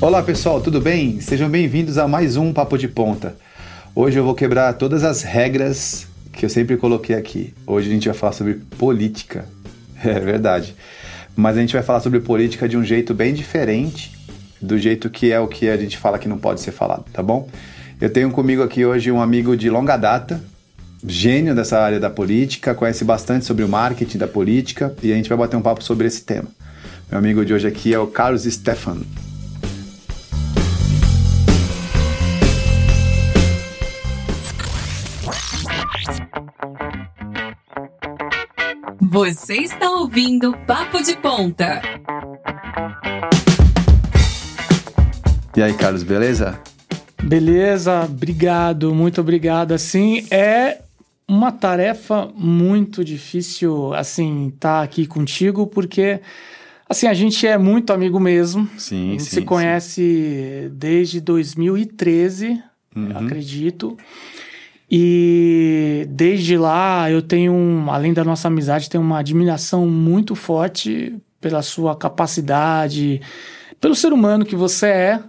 Olá pessoal, tudo bem? Sejam bem-vindos a mais um Papo de Ponta. Hoje eu vou quebrar todas as regras que eu sempre coloquei aqui. Hoje a gente vai falar sobre política. É verdade. Mas a gente vai falar sobre política de um jeito bem diferente do jeito que é o que a gente fala que não pode ser falado, tá bom? Eu tenho comigo aqui hoje um amigo de longa data, gênio dessa área da política, conhece bastante sobre o marketing da política e a gente vai bater um papo sobre esse tema. Meu amigo de hoje aqui é o Carlos Stefan. Você está ouvindo Papo de Ponta. E aí, Carlos, beleza? Beleza, obrigado, muito obrigado. Assim, é uma tarefa muito difícil, assim, estar tá aqui contigo, porque, assim, a gente é muito amigo mesmo. Sim, a gente sim, se conhece sim. desde 2013, Uhum. acredito. E desde lá eu tenho, um, além da nossa amizade, tenho uma admiração muito forte pela sua capacidade, pelo ser humano que você é.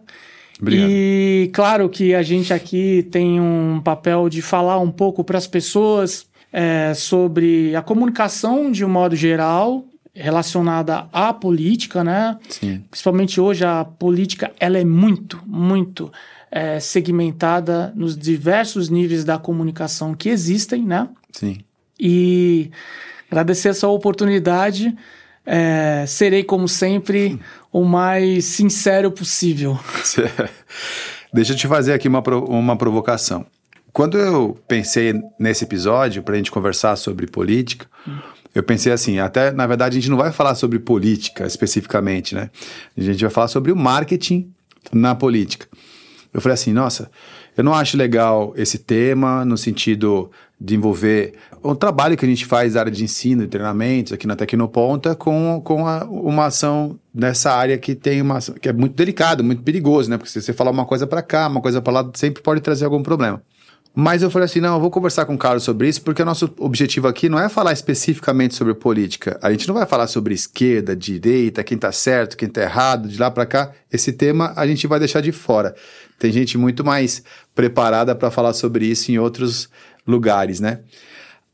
Obrigado. E claro que a gente aqui tem um papel de falar um pouco para as pessoas é, sobre a comunicação de um modo geral relacionada à política, né? Sim. Principalmente hoje a política ela é muito, muito é, segmentada nos diversos níveis da comunicação que existem, né? Sim. E agradecer essa oportunidade. É, serei, como sempre, o mais sincero possível. Deixa eu te fazer aqui uma, uma provocação. Quando eu pensei nesse episódio para a gente conversar sobre política, eu pensei assim, até na verdade a gente não vai falar sobre política especificamente, né? A gente vai falar sobre o marketing na política. Eu falei assim, nossa, eu não acho legal esse tema no sentido de envolver o trabalho que a gente faz na área de ensino e treinamentos aqui na Tecnoponta com, com a- uma ação nessa área que tem uma que é muito delicada, muito perigoso, né? Porque se você falar uma coisa para cá, uma coisa para lá, sempre pode trazer algum problema. Mas eu falei assim, não, eu vou conversar com o Carlos sobre isso, porque o nosso objetivo aqui não é falar especificamente sobre política. A gente não vai falar sobre esquerda, direita, quem tá certo, quem tá errado, de lá para cá. Esse tema a gente vai deixar de fora. Tem gente muito mais preparada para falar sobre isso em outros lugares, né?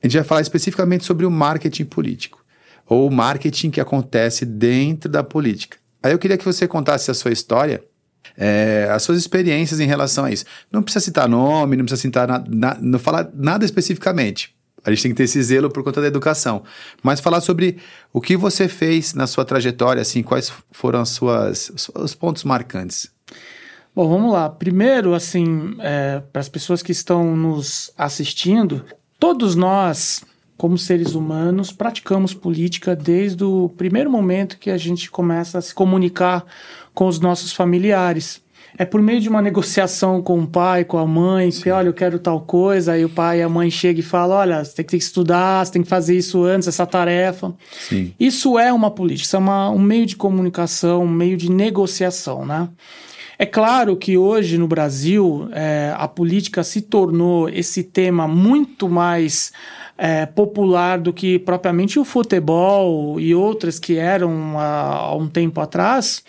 A gente vai falar especificamente sobre o marketing político, ou o marketing que acontece dentro da política. Aí eu queria que você contasse a sua história, é, as suas experiências em relação a isso. Não precisa citar nome, não precisa citar na, na- não falar nada especificamente. A gente tem que ter esse zelo por conta da educação. Mas falar sobre o que você fez na sua trajetória, assim, quais foram as suas, os pontos marcantes. Bom, vamos lá. Primeiro, assim, para as pessoas que estão nos assistindo, todos nós, como seres humanos, praticamos política desde o primeiro momento que a gente começa a se comunicar com os nossos familiares. É por meio de uma negociação com o pai, com a mãe, que olha, eu quero tal coisa, aí o pai e a mãe chegam e falam: olha, você tem que estudar, você tem que fazer isso antes, essa tarefa. Sim. Isso é uma política, isso é uma- um meio de comunicação, um meio de negociação, né? É claro que hoje no Brasil é, a política se tornou esse tema muito mais é, popular do que propriamente o futebol e outras que eram há, há um tempo atrás,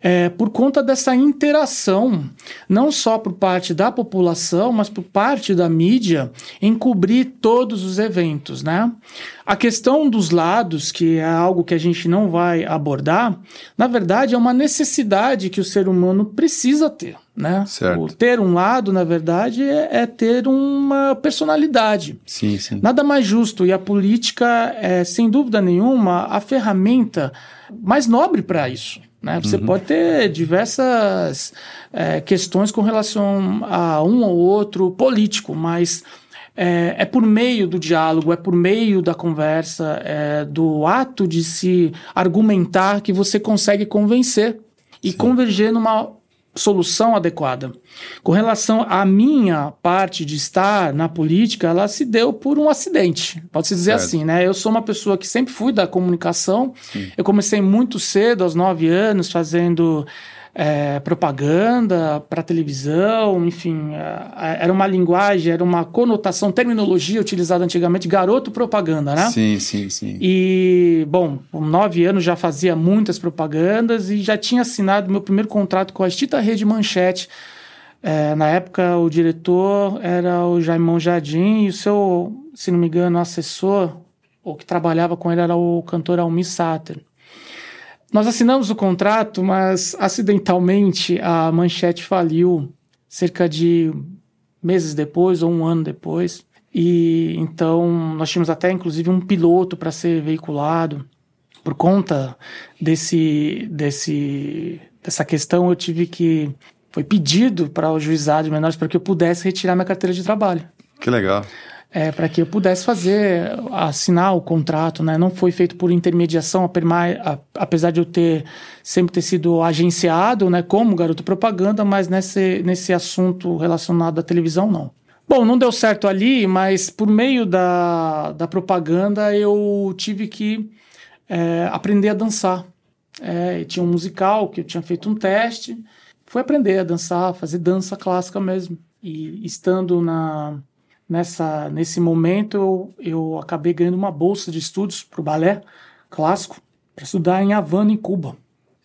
é, por conta dessa interação, não só por parte da população, mas por parte da mídia, em cobrir todos os eventos, né? A questão dos lados, que é algo que a gente não vai abordar, na verdade é uma necessidade que o ser humano precisa ter, né? Certo. O ter um lado, na verdade, é, é ter uma personalidade. Sim, sim. Nada mais justo. E a política é, sem dúvida nenhuma, a ferramenta mais nobre para isso. Né? Você pode ter diversas é, questões com relação a um ou outro político, mas é, é por meio do diálogo, é por meio da conversa, é, do ato de se argumentar que você consegue convencer e converger numa solução adequada. Com relação à minha parte de estar na política, ela se deu por um acidente, pode-se dizer Certo. assim, né? Eu sou uma pessoa que sempre fui da comunicação, eu comecei muito cedo, aos nove anos, fazendo é, propaganda para televisão, enfim, é, era uma linguagem, era uma conotação, terminologia utilizada antigamente, garoto propaganda, né? Sim, sim, sim. E, bom, com nove anos já fazia muitas propagandas e já tinha assinado meu primeiro contrato com a extinta Rede Manchete. É, na época, o diretor era o Jaimão Jardim e o seu, se não me engano, assessor, ou que trabalhava com ele, era o cantor Almir Sater. Nós assinamos o contrato, mas acidentalmente a manchete faliu cerca de meses depois ou um ano depois. E então nós tínhamos até inclusive um piloto para ser veiculado. Por conta desse, desse, dessa questão, eu tive que. Foi pedido para o juizado de menores para que eu pudesse retirar minha carteira de trabalho. Que legal é, para que eu pudesse fazer, assinar o contrato, né? Não foi feito por intermediação, apesar de eu ter sempre ter sido agenciado, né, como garoto propaganda, mas nesse, nesse assunto relacionado à televisão, não. Bom, não deu certo ali, mas por meio da, da propaganda eu tive que é, aprender a dançar. É, tinha um musical que eu tinha feito um teste, fui aprender a dançar, fazer dança clássica mesmo. E estando na, nessa, nesse momento eu, eu acabei ganhando uma bolsa de estudos para o balé clássico para estudar em Havana, em Cuba.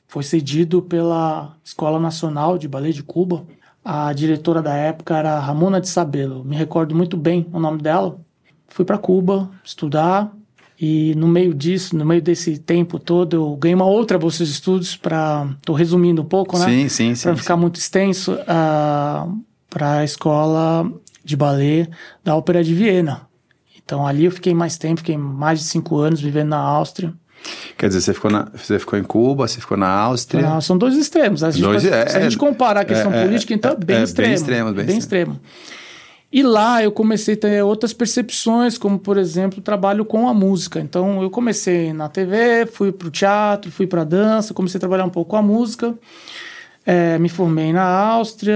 Foi cedido pela Escola Nacional de Balé de Cuba. A diretora da época era Ramona de Sabelo, me recordo muito bem o nome dela. Fui para Cuba estudar e no meio disso, no meio desse tempo todo, eu ganhei uma outra bolsa de estudos para, estou resumindo um pouco, né? Sim, sim, sim. Para ficar muito extenso, uh, para a escola de ballet da Ópera de Viena. Então ali eu fiquei mais tempo, fiquei mais de cinco anos vivendo na Áustria. Quer dizer, você ficou, na, você ficou em Cuba, você ficou na Áustria. Não, são dois extremos. A gente, dois, é, se a gente comparar a questão é, política, então é, bem, é, extremo, bem extremo. Bem, bem extremo. E lá eu comecei a ter outras percepções, como por exemplo, o trabalho com a música. Então eu comecei na TV, fui para o teatro, fui para a dança, comecei a trabalhar um pouco com a música. É, me formei na Áustria,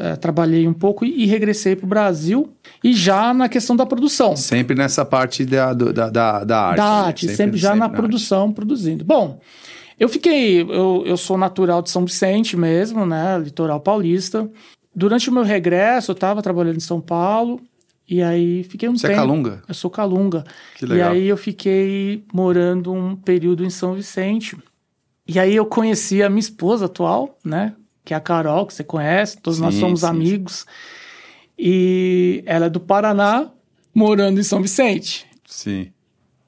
é, trabalhei um pouco e, e regressei para o Brasil. E já na questão da produção. Sempre nessa parte da, da, da, da arte. Da arte, né? sempre, sempre, já sempre na, na produção, arte. produzindo. Bom, eu fiquei. Eu, eu sou natural de São Vicente mesmo, né? Litoral paulista. Durante o meu regresso, eu estava trabalhando em São Paulo. E aí fiquei um Você é tempo. Você é Calunga? Eu sou Calunga. Que legal. E aí eu fiquei morando um período em São Vicente. E aí eu conheci a minha esposa atual, né? Que é a Carol, que você conhece, todos sim, nós somos sim, amigos. Sim. E ela é do Paraná, morando em São Vicente. Sim.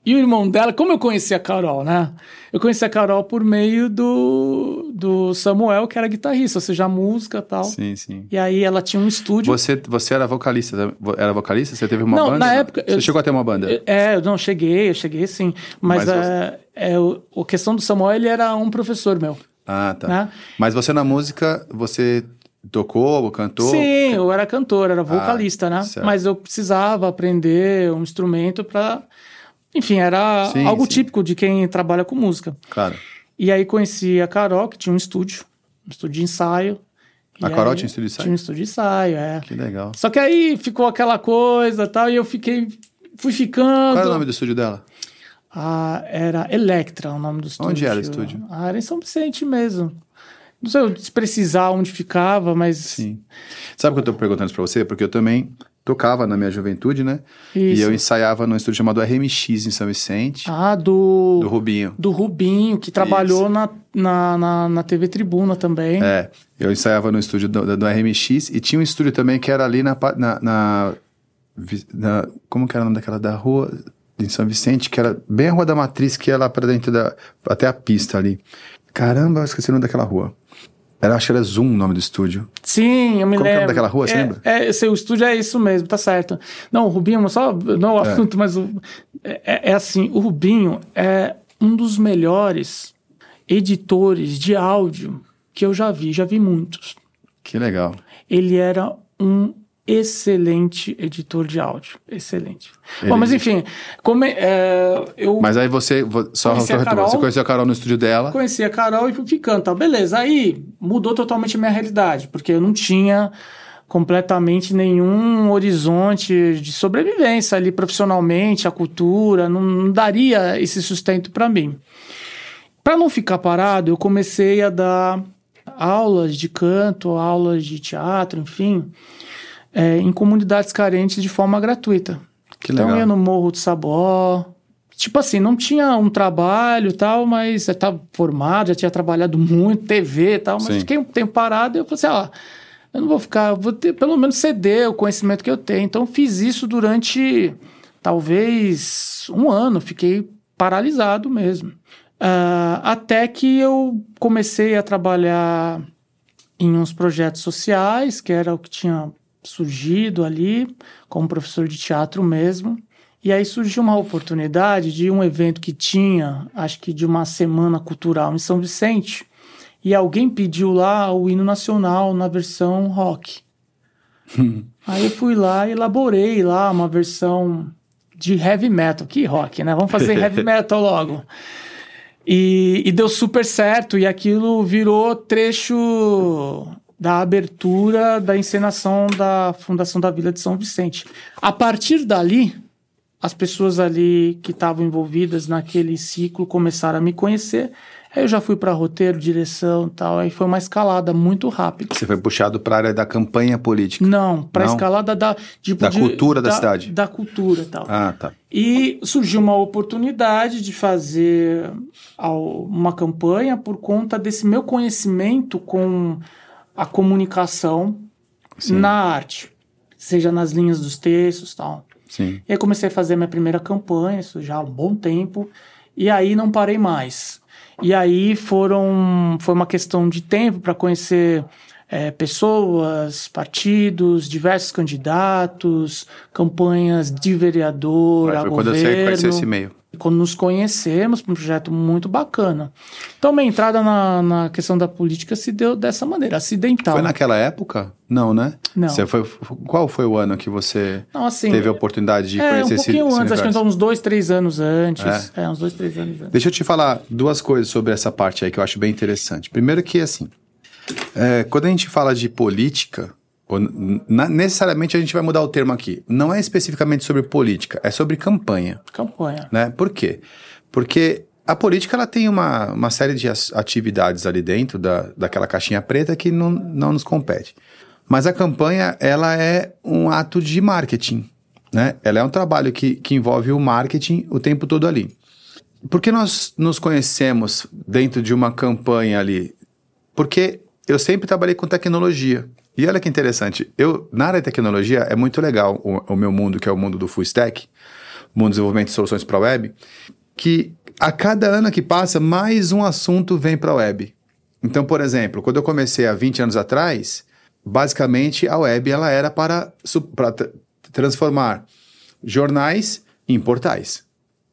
E o irmão dela, como eu conheci a Carol, né? Eu conheci a Carol por meio do, do Samuel, que era guitarrista, ou seja, música e tal. Sim, sim. E aí ela tinha um estúdio. Você, você era vocalista? Era vocalista? Você teve uma não, banda? Na época, você eu, chegou a ter uma banda? É, eu não cheguei, eu cheguei sim. Mas, mas é, é, a questão do Samuel, ele era um professor meu. Ah, tá. Né? Mas você na música, você tocou, cantou? Sim, eu era cantor, era vocalista, ah, né? Certo. Mas eu precisava aprender um instrumento para enfim, era sim, algo sim. típico de quem trabalha com música. Claro. E aí conheci a Carol, que tinha um estúdio, um estúdio de ensaio. A Carol tinha um estúdio de ensaio? Tinha um estúdio de ensaio, é. Que legal. Só que aí ficou aquela coisa tal, e eu fiquei. Fui ficando. Qual era o nome do estúdio dela? Ah, era Electra o nome do estúdio. Onde era o estúdio? Ah, era em São Vicente mesmo. Não sei se precisar onde ficava, mas. Sim. Sabe o que eu estou perguntando isso para você? Porque eu também tocava na minha juventude, né? Isso. E eu ensaiava num estúdio chamado RMX em São Vicente. Ah, do. Do Rubinho. Do Rubinho, que trabalhou na, na, na, na, TV Tribuna também. É. Eu ensaiava no estúdio do, do, RMX e tinha um estúdio também que era ali na, na, na, na. Como que era o nome daquela da rua? Em São Vicente, que era bem a Rua da Matriz, que ia lá pra dentro da. até a pista ali. Caramba, eu esqueci o nome daquela rua. Era, acho que era Zoom o nome do estúdio. Sim, eu me Como lembro. Como é o nome daquela rua, você é, lembra? É, seu estúdio é isso mesmo, tá certo. Não, o Rubinho, só não o é. assunto, mas o, é, é, assim, o Rubinho é um dos melhores editores de áudio que eu já vi, já vi muitos. Que legal. Ele era um excelente editor de áudio. Excelente. Ele... Bom, mas enfim, como é, eu. Mas aí você. Só Carol, você conheceu a Carol no estúdio dela? Conheci a Carol e fui ficando, tá? Beleza. Aí mudou totalmente a minha realidade, porque eu não tinha completamente nenhum horizonte de sobrevivência ali profissionalmente, a cultura, não, não daria esse sustento para mim. Para não ficar parado, eu comecei a dar aulas de canto, aulas de teatro, enfim, é, em comunidades carentes de forma gratuita. Que então, legal. eu ia no Morro do Sabó. Tipo assim, não tinha um trabalho e tal, mas já estava formado, já tinha trabalhado muito, TV e tal, mas Sim. fiquei um tempo parado e eu falei assim, ó, eu não vou ficar, vou ter, pelo menos ceder o conhecimento que eu tenho. Então, fiz isso durante talvez um ano, fiquei paralisado mesmo. Ah, até que eu comecei a trabalhar em uns projetos sociais, que era o que tinha surgido ali, como professor de teatro mesmo. E aí surgiu uma oportunidade de um evento que tinha, acho que de uma semana cultural em São Vicente, e alguém pediu lá o hino nacional na versão rock. aí eu fui lá e elaborei lá uma versão de heavy metal. Que rock, né? Vamos fazer heavy metal logo. E, e deu super certo, e aquilo virou trecho da abertura da encenação da Fundação da Vila de São Vicente. A partir dali, as pessoas ali que estavam envolvidas naquele ciclo começaram a me conhecer. Aí eu já fui para roteiro, direção e tal. Aí foi uma escalada muito rápida. Você foi puxado para a área da campanha política. Não, para Não? escalada da tipo, Da cultura da da cidade. Da cultura e tal. Ah, tá. E surgiu uma oportunidade de fazer uma campanha por conta desse meu conhecimento com a comunicação Sim. na arte, seja nas linhas dos textos e tal. Sim. E aí comecei a fazer minha primeira campanha, isso já há um bom tempo, e aí não parei mais. E aí foram, foi uma questão de tempo para conhecer eh, pessoas, partidos, diversos candidatos, campanhas de vereador, a Foi quando governo. você conheceu esse Quando nos conhecemos, um projeto muito bacana. Então, minha entrada na, na questão da política se deu dessa maneira, acidental. Foi naquela época? Não, né? Não. Você foi, qual foi o ano que você Não, assim, teve a oportunidade de é, um conhecer esse, pouquinho esse antes, acho que uns dois, três anos antes. É, uns dois, três anos antes. Deixa eu te falar duas coisas sobre essa parte aí que eu acho bem interessante. Primeiro que, assim, é, quando a gente fala de política, na- necessariamente a gente vai mudar o termo aqui. Não é especificamente sobre política, é sobre campanha, Campanha. né? Por quê? Porque a política ela tem uma, uma série de atividades ali dentro da, daquela caixinha preta que não, não nos compete. Mas a campanha, ela é um ato de marketing, né? Ela é um trabalho que, que envolve o marketing o tempo todo ali. Por que nós nos conhecemos dentro de uma campanha ali? Porque eu sempre trabalhei com tecnologia. E olha que interessante, eu na área de tecnologia é muito legal o, o meu mundo, que é o mundo do full stack, mundo de desenvolvimento de soluções para web, que a cada ano que passa, mais um assunto vem para a web. Então, por exemplo, quando eu comecei há 20 anos atrás, basicamente a web ela era para, para tra- transformar jornais em portais.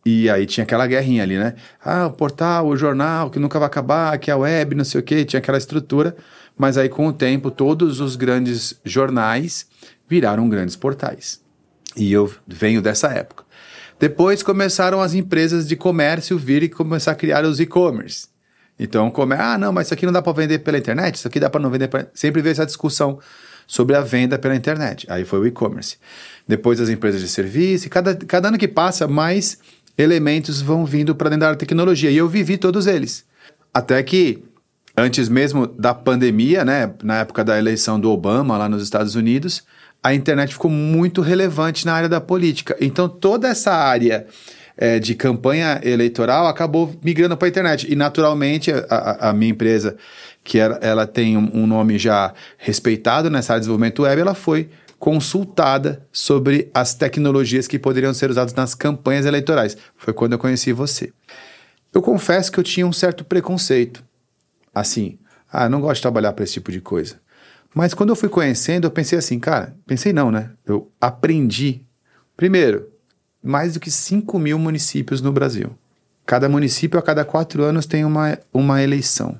E aí tinha aquela guerrinha ali, né? Ah, o portal, o jornal, que nunca vai acabar, que é a web, não sei o quê, tinha aquela estrutura. Mas aí, com o tempo, todos os grandes jornais viraram grandes portais. E eu venho dessa época. Depois começaram as empresas de comércio vir e começar a criar os e-commerce. Então, como é, ah, não, mas isso aqui não dá para vender pela internet, isso aqui dá para não vender. Pra... Sempre veio essa discussão sobre a venda pela internet. Aí foi o e-commerce. Depois as empresas de serviço, e cada, cada ano que passa, mais elementos vão vindo para dentro da tecnologia. E eu vivi todos eles. Até que, antes mesmo da pandemia, né, na época da eleição do Obama lá nos Estados Unidos, a internet ficou muito relevante na área da política. Então, toda essa área eh, de campanha eleitoral acabou migrando para a internet. E, naturalmente, a, a- minha empresa, que ela, ela tem um, um nome já respeitado nessa área de desenvolvimento web, ela foi consultada sobre as tecnologias que poderiam ser usadas nas campanhas eleitorais. Foi quando eu conheci você. Eu confesso que eu tinha um certo preconceito. Assim, ah, não gosto de trabalhar para esse tipo de coisa. Mas quando eu fui conhecendo, eu pensei assim, cara, pensei não, né? Eu aprendi. Primeiro, mais do que 5 mil municípios no Brasil. Cada município, a cada quatro anos, tem uma, uma eleição.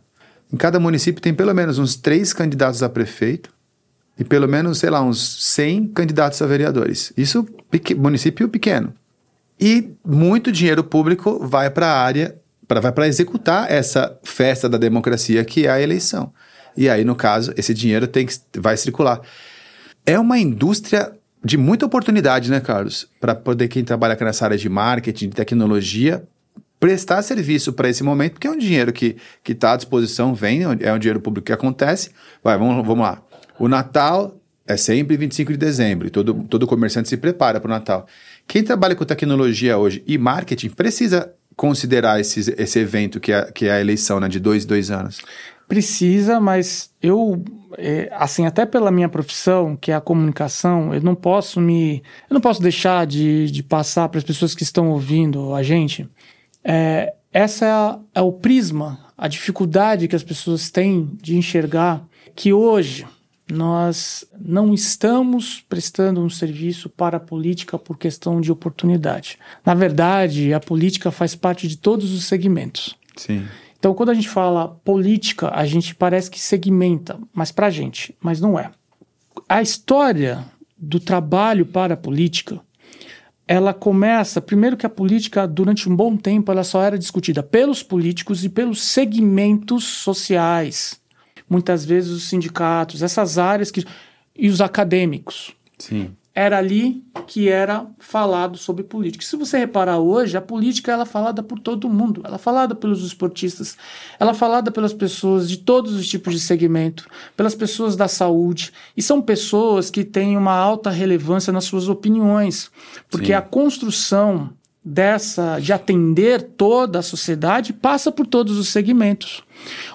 Em cada município tem pelo menos uns três candidatos a prefeito e pelo menos, sei lá, uns 100 candidatos a vereadores. Isso, peque- município pequeno. E muito dinheiro público vai para a área, pra, vai para executar essa festa da democracia que é a eleição. E aí, no caso, esse dinheiro tem que, vai circular. É uma indústria de muita oportunidade, né, Carlos? Para poder quem trabalha nessa área de marketing, de tecnologia, prestar serviço para esse momento, porque é um dinheiro que está à disposição, vem, é um dinheiro público que acontece. Vai, vamos, vamos lá. O Natal é sempre 25 de dezembro, todo, todo comerciante se prepara para o Natal. Quem trabalha com tecnologia hoje e marketing precisa considerar esse, esse evento que é, que é a eleição né, de dois, dois anos. Precisa, mas eu, é, assim, até pela minha profissão, que é a comunicação, eu não posso me. Eu não posso deixar de, de passar para as pessoas que estão ouvindo a gente. É, essa é, a, é o prisma, a dificuldade que as pessoas têm de enxergar que hoje nós não estamos prestando um serviço para a política por questão de oportunidade. Na verdade, a política faz parte de todos os segmentos. Sim. Então, quando a gente fala política, a gente parece que segmenta, mas para a gente, mas não é. A história do trabalho para a política, ela começa, primeiro que a política, durante um bom tempo, ela só era discutida pelos políticos e pelos segmentos sociais muitas vezes os sindicatos, essas áreas que e os acadêmicos. Sim. Era ali que era falado sobre política. Se você reparar hoje, a política ela é falada por todo mundo. Ela é falada pelos esportistas, ela é falada pelas pessoas de todos os tipos de segmento, pelas pessoas da saúde. E são pessoas que têm uma alta relevância nas suas opiniões, porque Sim. a construção dessa de atender toda a sociedade passa por todos os segmentos.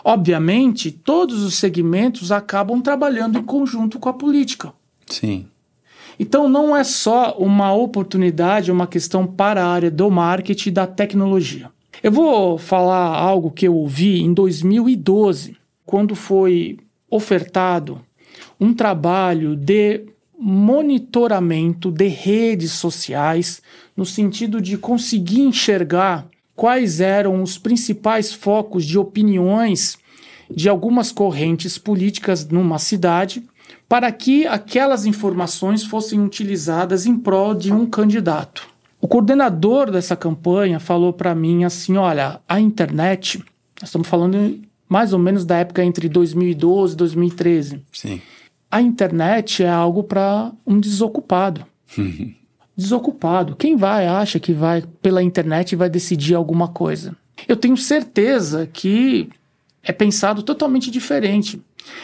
Obviamente, todos os segmentos acabam trabalhando em conjunto com a política. Sim. Então não é só uma oportunidade, uma questão para a área do marketing e da tecnologia. Eu vou falar algo que eu ouvi em 2012, quando foi ofertado um trabalho de monitoramento de redes sociais, no sentido de conseguir enxergar quais eram os principais focos de opiniões de algumas correntes políticas numa cidade, para que aquelas informações fossem utilizadas em prol de um candidato. O coordenador dessa campanha falou para mim assim: olha, a internet, nós estamos falando mais ou menos da época entre 2012 e 2013. Sim a internet é algo para um desocupado. desocupado. Quem vai, acha que vai pela internet e vai decidir alguma coisa? Eu tenho certeza que é pensado totalmente diferente.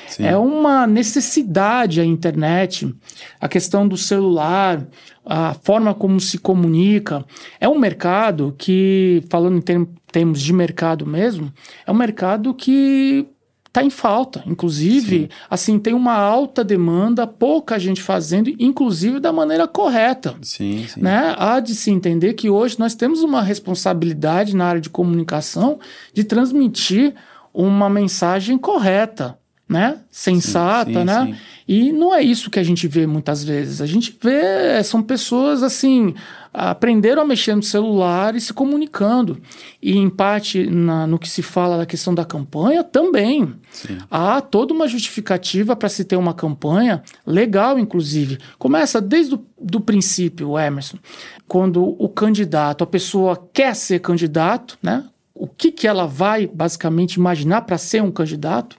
Sim. É uma necessidade a internet, a questão do celular, a forma como se comunica. É um mercado que, falando em termos de mercado mesmo, é um mercado que está em falta. Inclusive, Sim. assim, tem uma alta demanda, pouca gente fazendo, inclusive da maneira correta. Sim, sim. Né? Há de se entender que hoje nós temos uma responsabilidade na área de comunicação de transmitir uma mensagem correta, né? Sensata, sim, sim, né? Sim. E não é isso que a gente vê muitas vezes. A gente vê, são pessoas assim, aprenderam a mexer no celular e se comunicando. E em parte na, no que se fala da questão da campanha também. Há toda uma justificativa para se ter uma campanha legal, inclusive. Começa desde o do princípio, Emerson, quando o candidato, a pessoa quer ser candidato, né? O que, que ela vai basicamente imaginar para ser um candidato?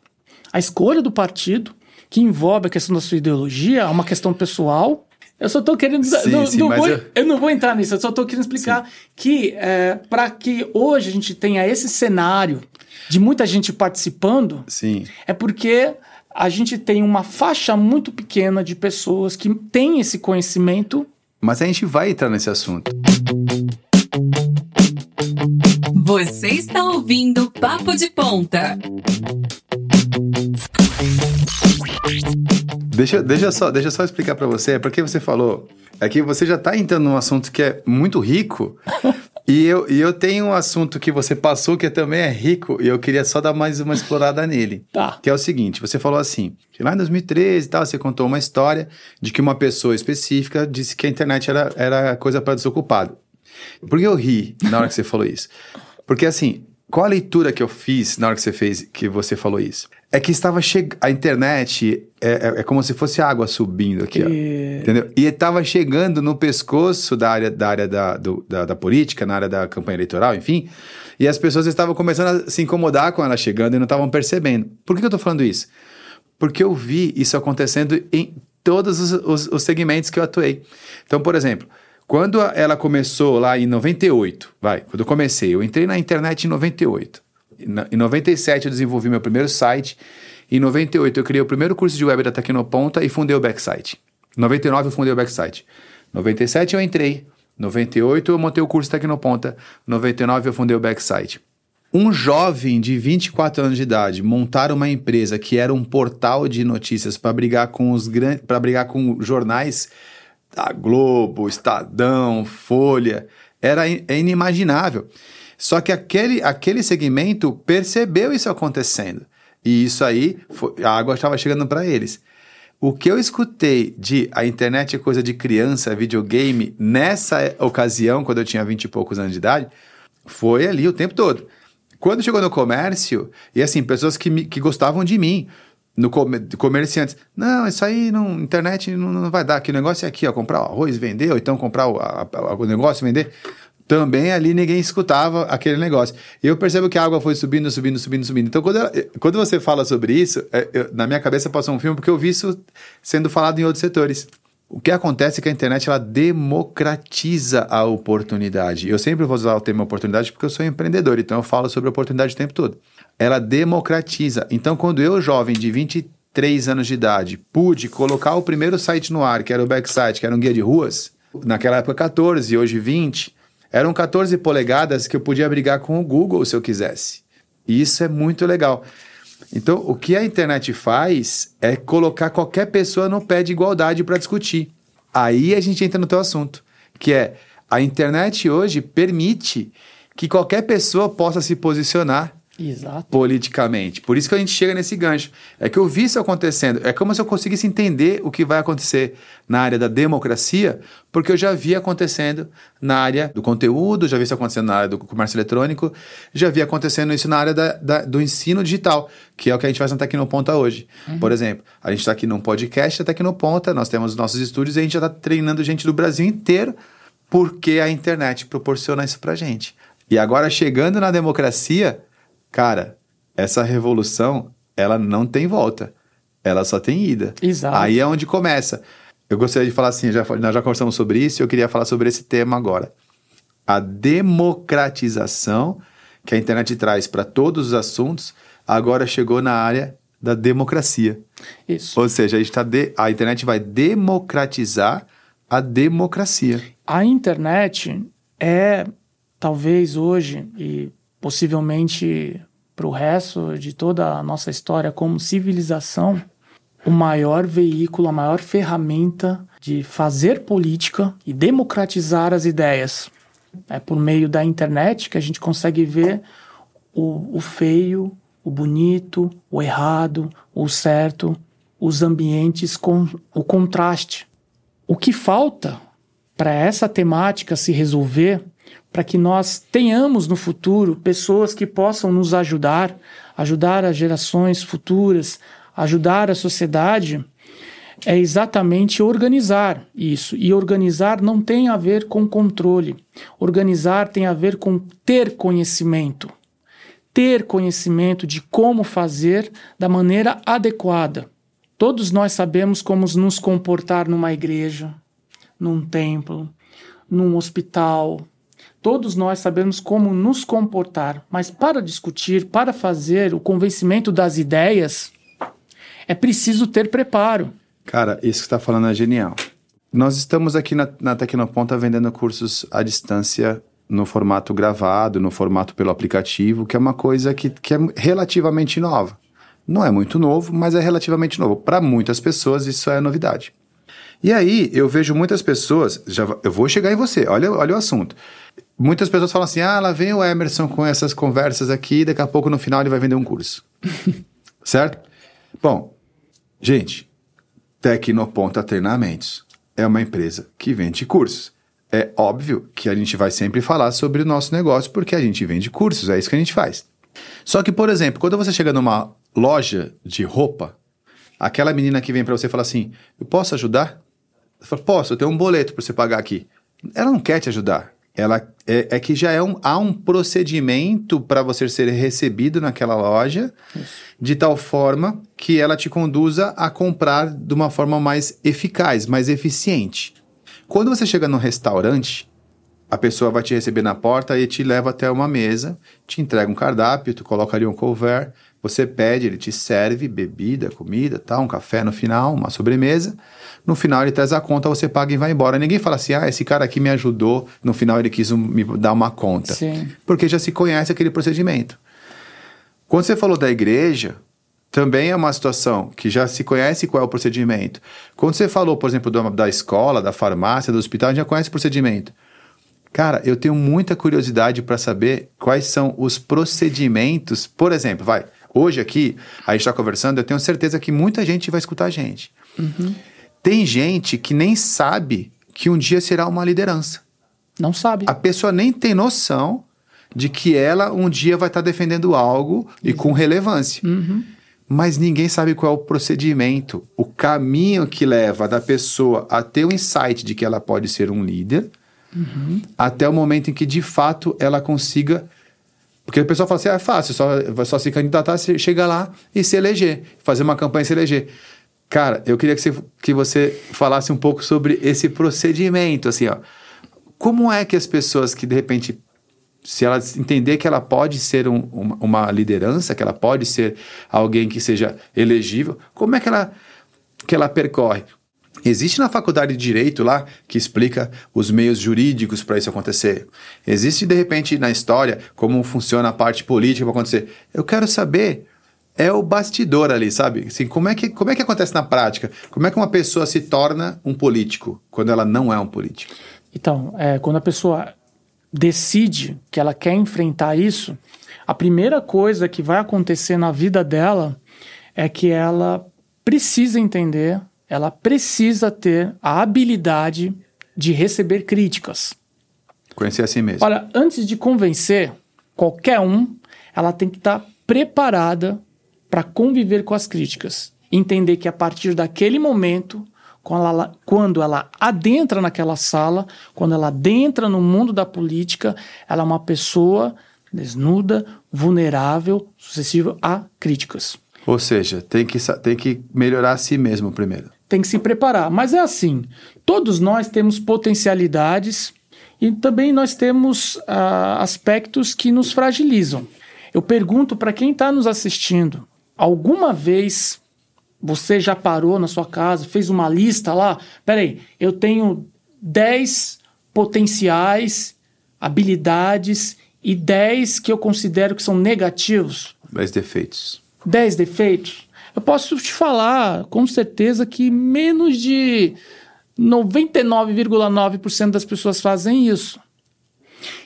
A escolha do partido, que envolve a questão da sua ideologia, uma questão pessoal, eu só estou querendo. Sim, não, sim, não vou, eu... eu... não vou entrar nisso, eu só estou querendo explicar sim. que é, para que hoje a gente tenha esse cenário de muita gente participando, sim. é porque a gente tem uma faixa muito pequena de pessoas que têm esse conhecimento. Mas a gente vai entrar nesse assunto. Você está ouvindo Papo de Ponta. Deixa, deixa, só, deixa só explicar para você, é porque você falou, é que você já está entrando num assunto que é muito rico, e eu, e eu tenho um assunto que você passou que também é rico, e eu queria só dar mais uma explorada nele. Tá. Que é o seguinte, você falou assim, que lá em 2013 e tal, você contou uma história de que uma pessoa específica disse que a internet era, era coisa para desocupado. Por que eu ri na hora que você falou isso? Porque assim, qual a leitura que eu fiz na hora que você fez, que você falou isso? É que estava chegando. A internet é, é, é, como se fosse água subindo aqui, ó, entendeu? E estava chegando no pescoço da área, da, área da, do, da, da, política, na área da campanha eleitoral, enfim. E as pessoas estavam começando a se incomodar com ela chegando e não estavam percebendo. Por que, que eu estou falando isso? Porque eu vi isso acontecendo em todos os, os, os segmentos que eu atuei. Então, por exemplo, Quando ela começou lá em 98, vai, quando eu comecei, eu entrei na internet em 98. Em 97 eu desenvolvi meu primeiro site. Em 98 eu criei o primeiro curso de web da Tecnoponta e fundei o Backsite. Em 99 eu fundei o Backsite. 97 eu entrei. 98 eu montei o curso Tecnoponta. 99 eu fundei o Backsite. Um jovem de 24 anos de idade montar uma empresa que era um portal de notícias para brigar com os para brigar com jornais da Globo, Estadão, Folha, era é inimaginável. Só que aquele, aquele segmento percebeu isso acontecendo. E isso aí, foi, a água estava chegando para eles. O que eu escutei de a internet é coisa de criança, videogame, nessa ocasião, quando eu tinha 20 e poucos anos de idade, foi ali o tempo todo. Quando chegou no comércio, e assim, pessoas que, me, que gostavam de mim, no comerciantes, não, isso aí não, internet não, não vai dar, que negócio é aqui, ó, comprar o arroz vender, ou então comprar o, a, o negócio vender. Também ali ninguém escutava aquele negócio. Eu percebo que a água foi subindo, subindo, subindo, subindo. Então, quando, ela, quando você fala sobre isso, é, eu, na minha cabeça passou um filme porque eu vi isso sendo falado em outros setores. O que acontece é que a internet ela democratiza a oportunidade. Eu sempre vou usar o termo oportunidade porque eu sou empreendedor, então eu falo sobre oportunidade o tempo todo. Ela democratiza. Então, quando eu, jovem de 23 anos de idade, pude colocar o primeiro site no ar, que era o Backsite, que era um guia de ruas, naquela época 14, hoje 20, eram 14 polegadas que eu podia brigar com o Google se eu quisesse. E isso é muito legal. Então, o que a internet faz é colocar qualquer pessoa no pé de igualdade para discutir. Aí a gente entra no teu assunto, que é a internet hoje permite que qualquer pessoa possa se posicionar Exato. politicamente. Por isso que a gente chega nesse gancho. É que eu vi isso acontecendo. É como se eu conseguisse entender o que vai acontecer na área da democracia, porque eu já vi acontecendo na área do conteúdo, já vi isso acontecendo na área do comércio eletrônico, já vi acontecendo isso na área da, da, do ensino digital, que é o que a gente faz na Tecnoponta hoje. Uhum. Por exemplo, a gente está aqui num podcast da Tecnoponta, nós temos os nossos estúdios e a gente já está treinando gente do Brasil inteiro, porque a internet proporciona isso para gente. E agora, chegando na democracia, Cara, essa revolução, ela não tem volta. Ela só tem ida. Exato. Aí é onde começa. Eu gostaria de falar assim, já, nós já conversamos sobre isso e eu queria falar sobre esse tema agora. A democratização que a internet traz para todos os assuntos agora chegou na área da democracia. Isso. Ou seja, a, gente tá de, a internet vai democratizar a democracia. A internet é, talvez hoje, e possivelmente para o resto de toda a nossa história como civilização, o maior veículo, a maior ferramenta de fazer política e democratizar as ideias. É por meio da internet que a gente consegue ver o, o feio, o bonito, o errado, o certo, os ambientes com o contraste. O que falta para essa temática se resolver para que nós tenhamos no futuro pessoas que possam nos ajudar, ajudar as gerações futuras, ajudar a sociedade, é exatamente organizar isso. E organizar não tem a ver com controle. Organizar tem a ver com ter conhecimento. Ter conhecimento de como fazer da maneira adequada. Todos nós sabemos como nos comportar numa igreja, num templo, num hospital, Todos nós sabemos como nos comportar, mas para discutir, para fazer o convencimento das ideias, é preciso ter preparo. Cara, isso que está falando é genial. Nós estamos aqui na, na Tecnoponta vendendo cursos à distância no formato gravado, no formato pelo aplicativo, que é uma coisa que, que é relativamente nova. Não é muito novo, mas é relativamente novo. Para muitas pessoas, isso é novidade. E aí, eu vejo muitas pessoas. Já, eu vou chegar em você, olha, olha o assunto muitas pessoas falam assim: ah, lá vem o Emerson com essas conversas aqui, daqui a pouco no final ele vai vender um curso. certo? Bom, gente, Tecnoponta Treinamentos é uma empresa que vende cursos. É óbvio que a gente vai sempre falar sobre o nosso negócio porque a gente vende cursos, é isso que a gente faz. Só que, por exemplo, quando você chega numa loja de roupa, aquela menina que vem para você e fala assim: Eu posso ajudar? Você fala, Posso, eu tenho um boleto para você pagar aqui. Ela não quer te ajudar ela é, é, que já é um, há um procedimento para você ser recebido naquela loja, Isso. de tal forma que ela te conduza a comprar de uma forma mais eficaz, mais eficiente. Quando você chega num restaurante, a pessoa vai te receber na porta e te leva até uma mesa, te entrega um cardápio, tu coloca ali um couvert, você pede, ele te serve bebida, comida, tal, um café no final, uma sobremesa. No final ele traz a conta, você paga e vai embora. Ninguém fala assim, ah, esse cara aqui me ajudou, no final ele quis um- me dar uma conta. Sim. Porque já se conhece aquele procedimento. Quando você falou da igreja, também é uma situação que já se conhece qual é o procedimento. Quando você falou, por exemplo, do- da escola, da farmácia, do hospital, a gente já conhece o procedimento. Cara, eu tenho muita curiosidade para saber quais são os procedimentos. Por exemplo, vai, hoje aqui, a gente está conversando, eu tenho certeza que muita gente vai escutar a gente. Tem gente que nem sabe que um dia será uma liderança. Não sabe. A pessoa nem tem noção de que ela um dia vai estar defendendo algo e com relevância. Mas ninguém sabe qual é o procedimento, o caminho que leva da pessoa a ter o insight de que ela pode ser um líder, até o momento em que de fato ela consiga. Porque a pessoa fala assim: ah, é fácil, só, só se candidatar, chegar lá e se eleger, fazer uma campanha e se eleger. Cara, eu queria que você, que você falasse um pouco sobre esse procedimento, assim, ó. Como é que as pessoas que de repente, se ela entender que ela pode ser um- uma, uma liderança, que ela pode ser alguém que seja elegível, como é que ela, que ela percorre? Existe na faculdade de direito lá que explica os meios jurídicos para isso acontecer. Existe de repente na história como funciona a parte política para acontecer. Eu quero saber é o bastidor ali, sabe? Assim, como é que como é que acontece na prática? Como é que uma pessoa se torna um político quando ela não é um político? Então, é, quando a pessoa decide que ela quer enfrentar isso, a primeira coisa que vai acontecer na vida dela é que ela precisa entender, ela precisa ter a habilidade de receber críticas. Conhecer a si mesmo. Olha, antes de convencer qualquer um, ela tem que estar preparada para conviver com as críticas. Entender que a partir daquele momento, quando ela, quando ela adentra naquela sala, quando ela adentra no mundo da política, ela é uma pessoa desnuda, vulnerável, suscetível a críticas. Ou seja, tem que, tem que melhorar a si mesmo primeiro. Tem que se preparar. Mas é assim: todos nós temos potencialidades e também nós temos ah, aspectos que nos fragilizam. Eu pergunto para quem está nos assistindo: alguma vez você já parou na sua casa, fez uma lista lá? Peraí, eu tenho 10 potenciais, habilidades e 10 que eu considero que são negativos? Mas defeitos. 10 defeitos, eu posso te falar com certeza que menos de 99,9% das pessoas fazem isso.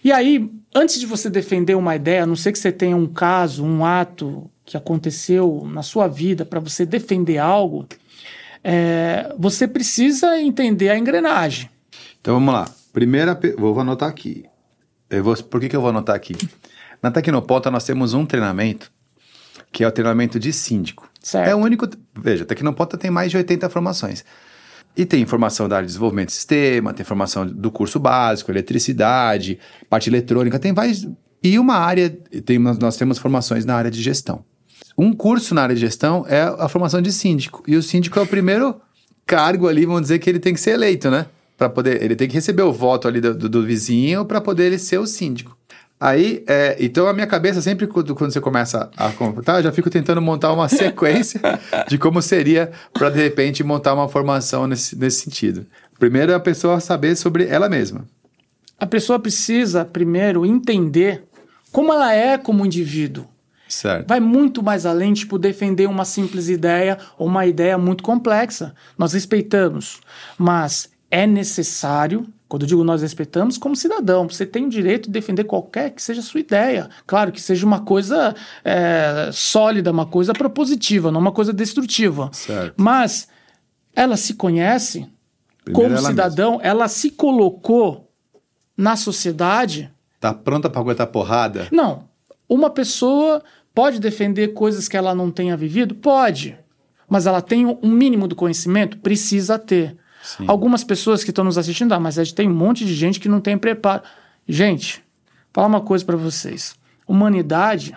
E aí, antes de você defender uma ideia, a não ser que você tenha um caso, um ato que aconteceu na sua vida para você defender algo, é, você precisa entender a engrenagem. Então vamos lá. Primeira, vou anotar aqui. Vou, por que, que eu vou anotar aqui? Na Tecnoponta nós temos um treinamento que é o treinamento de síndico. Certo. É o único. Veja, Tecnoponta tem mais de 80 formações. E tem informação da área de desenvolvimento de sistema, tem informação do curso básico, eletricidade, parte eletrônica, tem vários. E uma área, tem, nós nós temos formações na área de gestão. Um curso na área de gestão é a formação de síndico. E o síndico é o primeiro cargo ali, vamos dizer que ele tem que ser eleito, né? Para poder, ele tem que receber o voto ali do, do- do vizinho para poder ele ser o síndico. Aí, é, então a minha cabeça sempre quando, quando você começa a contar, eu já fico tentando montar uma sequência de como seria para de repente montar uma formação nesse, nesse sentido. Primeiro é a pessoa saber sobre ela mesma. A pessoa precisa primeiro entender como ela é como indivíduo. Certo. vai muito mais além, tipo, defender uma simples ideia ou uma ideia muito complexa. Nós respeitamos, mas é necessário, quando eu digo nós respeitamos, como cidadão, você tem o direito de defender qualquer que seja a sua ideia. Claro que seja uma coisa é, sólida, uma coisa propositiva, não uma coisa destrutiva. Certo. Mas ela se conhece Primeiro como ela cidadão, ela se colocou na sociedade Tá pronta para aguentar porrada? não. Uma pessoa pode defender coisas que ela não tenha vivido? Pode. Mas ela tem um mínimo do conhecimento? Precisa ter. Sim. Algumas pessoas que estão nos assistindo, ah, mas gente tem um monte de gente que não tem preparo. Gente, falar uma coisa para vocês. Humanidade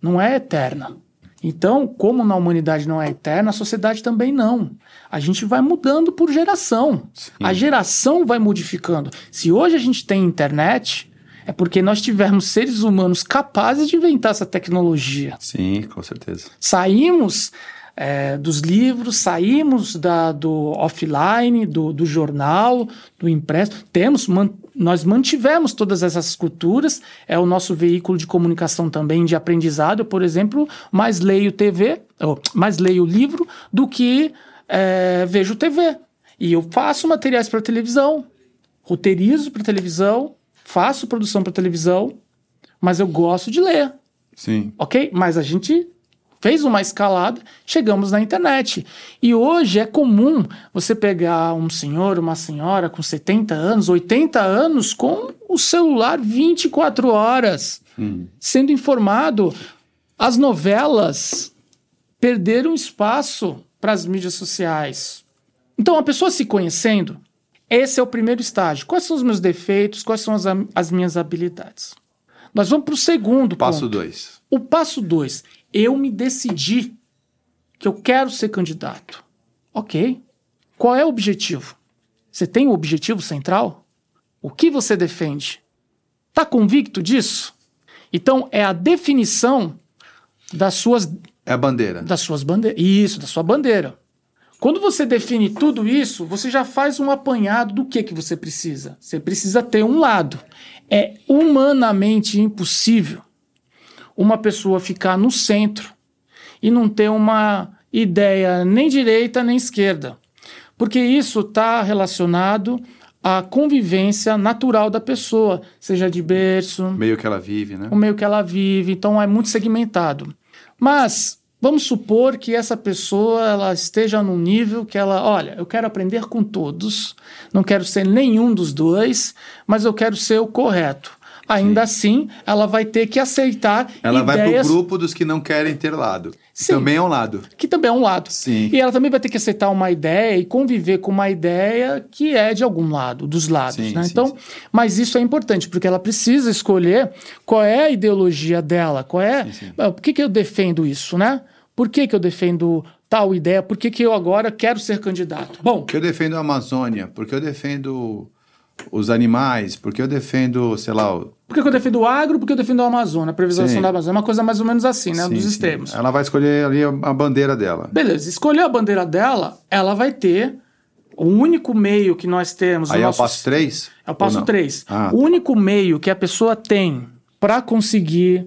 não é eterna. Então, como na humanidade não é eterna, a sociedade também não. A gente vai mudando por geração. Sim. A geração vai modificando. Se hoje a gente tem internet, é porque nós tivemos seres humanos capazes de inventar essa tecnologia. Sim, com certeza. Saímos é, dos livros, saímos da, do offline, do, do jornal, do impresso. Temos, man, nós mantivemos todas essas culturas, é o nosso veículo de comunicação também, de aprendizado. Eu, por exemplo, mais leio TV, ou, mais leio livro do que é, vejo TV. E eu faço materiais para televisão, roteirizo para televisão, faço produção para televisão, mas eu gosto de ler, Sim. ok? Mas a gente fez uma escalada, chegamos na internet. E hoje é comum você pegar um senhor, uma senhora com 70 anos, 80 anos, com o celular 24 horas, Hum. sendo informado. As novelas perderam espaço para as mídias sociais. Então, a pessoa se conhecendo, esse é o primeiro estágio. Quais são os meus defeitos? Quais são as, as minhas habilidades? Nós vamos para o segundo Passo ponto. dois. O passo dois, eu me decidi que eu quero ser candidato. Ok. Qual é o objetivo? Você tem o objetivo central? O que você defende? Está convicto disso? Então, é a definição das suas, É a bandeira. das suas bandeiras. Isso, da sua bandeira. Quando você define tudo isso, você já faz um apanhado do que, que você precisa. Você precisa ter um lado. É humanamente impossível uma pessoa ficar no centro e não ter uma ideia nem direita nem esquerda. Porque isso está relacionado à convivência natural da pessoa, seja de berço, Meio que ela vive, né? o meio que ela vive, então é muito segmentado. Mas vamos supor que essa pessoa ela esteja num nível que ela, olha, eu quero aprender com todos, não quero ser nenhum dos dois, mas eu quero ser o correto. Ainda assim, ela vai ter que aceitar Ela vai ideias pro grupo dos que não querem ter lado. Sim. Também é um lado. que também é um lado. Sim. E ela também vai ter que aceitar uma ideia e conviver com uma ideia que é de algum lado, dos lados. Sim, né? sim, então, sim. mas isso é importante, porque ela precisa escolher qual é a ideologia dela, qual é. Sim, sim. Ah, Por que, que eu defendo isso, né? Por que, que eu defendo tal ideia? Por que, que eu agora quero ser candidato? Bom, Porque eu defendo a Amazônia, porque eu defendo os animais, porque eu defendo, sei lá, o... por que, que eu defendo o agro? Por que eu defendo a Amazônia, a Sim. da Amazônia? É uma coisa mais ou menos assim, né? Sim, dos sim. extremos. Ela vai escolher ali a, bandeira dela. Beleza, escolheu a bandeira dela, ela vai ter o único meio que nós temos. Aí no é o passo 3? É o passo 3. Ah, o único meio que a pessoa tem para conseguir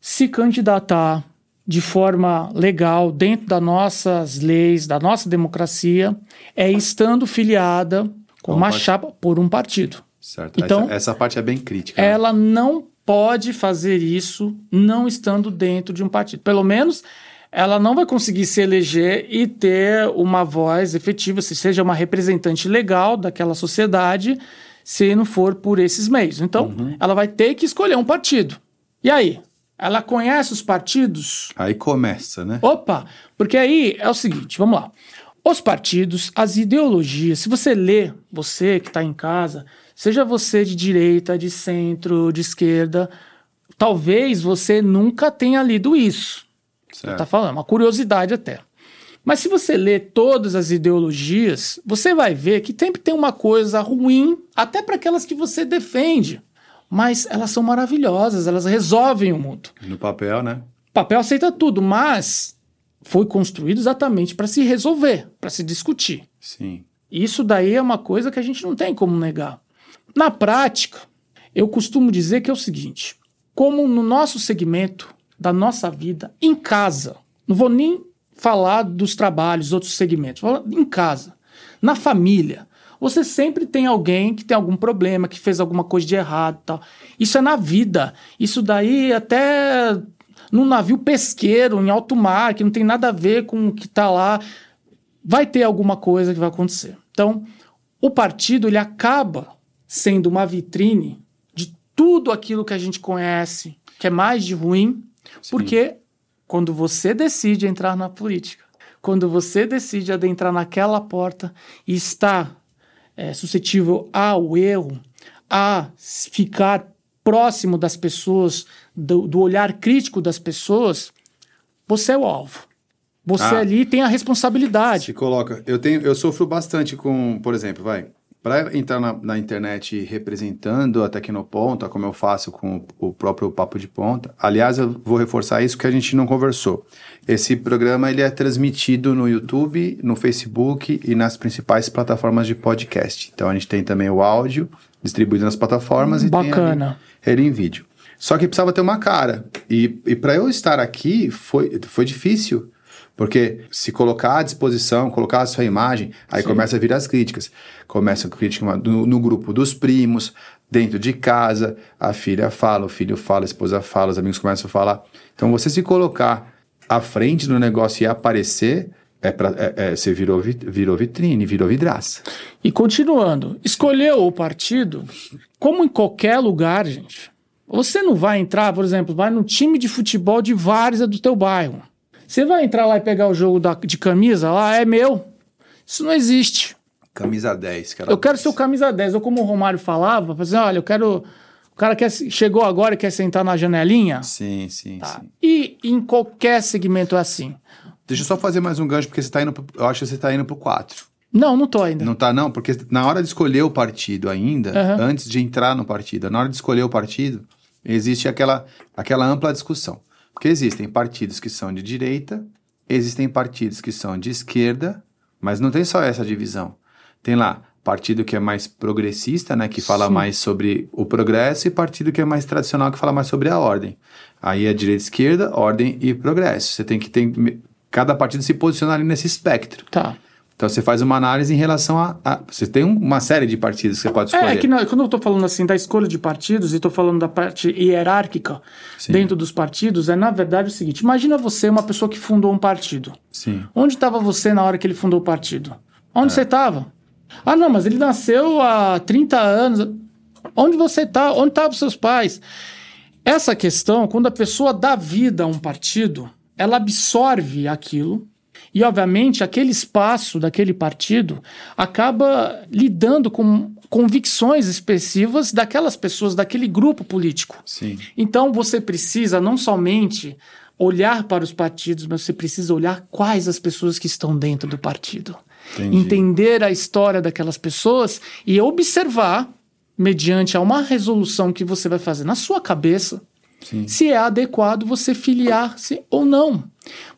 se candidatar de forma legal dentro das nossas leis, da nossa democracia, é estando filiada com Com uma part- chapa por um partido. Certo. Então- essa, essa parte é bem crítica. né? Ela não pode fazer isso não estando dentro de um partido. Pelo menos ela não vai conseguir se eleger e ter uma voz efetiva, se seja uma representante legal daquela sociedade, se não for por esses meios. Então, ela vai ter que escolher um partido. E aí? Ela conhece os partidos? Aí começa, né? Opa! Porque aí é o seguinte, vamos lá. Os partidos, as ideologias, se você lê, você que está em casa, seja você de direita, de centro, de esquerda, talvez você nunca tenha lido isso. Certo. Tá falando, uma curiosidade até. Mas se você lê todas as ideologias, você vai ver que sempre tem uma coisa ruim, até para aquelas que você defende. Mas elas são maravilhosas, elas resolvem o mundo. No papel, né? O papel aceita tudo, mas foi construído exatamente para se resolver, para se discutir. Sim. Isso daí é uma coisa que a gente não tem como negar. Na prática, eu costumo dizer que é o seguinte: como no nosso segmento da nossa vida, em casa, não vou nem falar dos trabalhos, outros segmentos, vou falar em casa, na família. Você sempre tem alguém que tem algum problema, que fez alguma coisa de errado tal. Isso é na vida. Isso daí até num navio pesqueiro, em alto mar, que não tem nada a ver com o que está lá vai ter alguma coisa que vai acontecer. Então, o partido ele acaba sendo uma vitrine de tudo aquilo que a gente conhece, que é mais de ruim, porque quando você decide entrar na política, quando você decide adentrar naquela porta e está é, suscetível ao erro, a ficar próximo das pessoas, do, do olhar crítico das pessoas, você é o alvo. Você Ah. ali tem a responsabilidade. Se coloca. Eu tenho, eu sofro bastante com, por exemplo, vai. Para entrar na, na internet representando a Tecnoponta, como eu faço com o próprio Papo de Ponta. Aliás, eu vou reforçar isso que a gente não conversou. Esse programa ele é transmitido no YouTube, no Facebook e nas principais plataformas de podcast. Então a gente tem também o áudio distribuído nas plataformas e tem Bacana. ele em vídeo. Só que precisava ter uma cara. E, e para eu estar aqui foi, foi difícil. Porque se colocar à disposição, colocar a sua imagem, aí começa a vir as críticas. Começa a crítica no, no grupo dos primos, dentro de casa, a filha fala, o filho fala, a esposa fala, os amigos começam a falar. Então você se colocar à frente do negócio e aparecer, é pra, é, é, você virou, vi- virou vitrine, virou vidraça. E continuando, escolheu o partido, como em qualquer lugar, gente. Você não vai entrar, por exemplo, vai no time de futebol de várzea do teu bairro. Você vai entrar lá e pegar o jogo da- de camisa lá, é meu. Isso não existe. Camisa 10, cara. Eu quero ser o camisa 10. Ou como o Romário falava, fazer, olha, eu quero. O cara quer, chegou agora e quer sentar na janelinha. Sim, sim, Tá. sim. E em qualquer segmento é assim. Deixa eu só fazer mais um gancho, porque você tá indo pro, eu acho que você tá indo pro 4. Não, não tô ainda. Não tá, não? Porque na hora de escolher o partido ainda, Aham. antes de entrar no partido, na hora de escolher o partido, existe aquela, aquela ampla discussão. Porque existem partidos que são de direita, existem partidos que são de esquerda, mas não tem só essa divisão. Tem lá partido que é mais progressista, né, que fala Sim. mais sobre o progresso, e partido que é mais tradicional, que fala mais sobre a ordem. Aí é direita, esquerda, ordem e progresso. Você tem que ter cada partido se posicionar ali nesse espectro. Tá. Então você faz uma análise em relação a. a- você tem um- uma série de partidos que você pode escolher. É, é que na- quando eu tô falando assim da escolha de partidos e tô falando da parte hierárquica Sim. dentro dos partidos, é na verdade o seguinte: imagina você uma pessoa que fundou um partido. Sim. Onde estava você na hora que ele fundou o partido? É. Onde você estava? Ah, não, mas ele nasceu há 30 anos. Onde você está? Onde estavam seus pais? Essa questão, quando a pessoa dá vida a um partido, ela absorve aquilo e, obviamente, aquele espaço daquele partido acaba lidando com convicções expressivas daquelas pessoas, daquele grupo político. Sim. Então você precisa não somente olhar para os partidos, mas você precisa olhar quais as pessoas que estão dentro do partido. Entendi. Entender a história daquelas pessoas e observar, mediante a uma resolução que você vai fazer na sua cabeça, Sim. se é adequado você filiar-se ou não.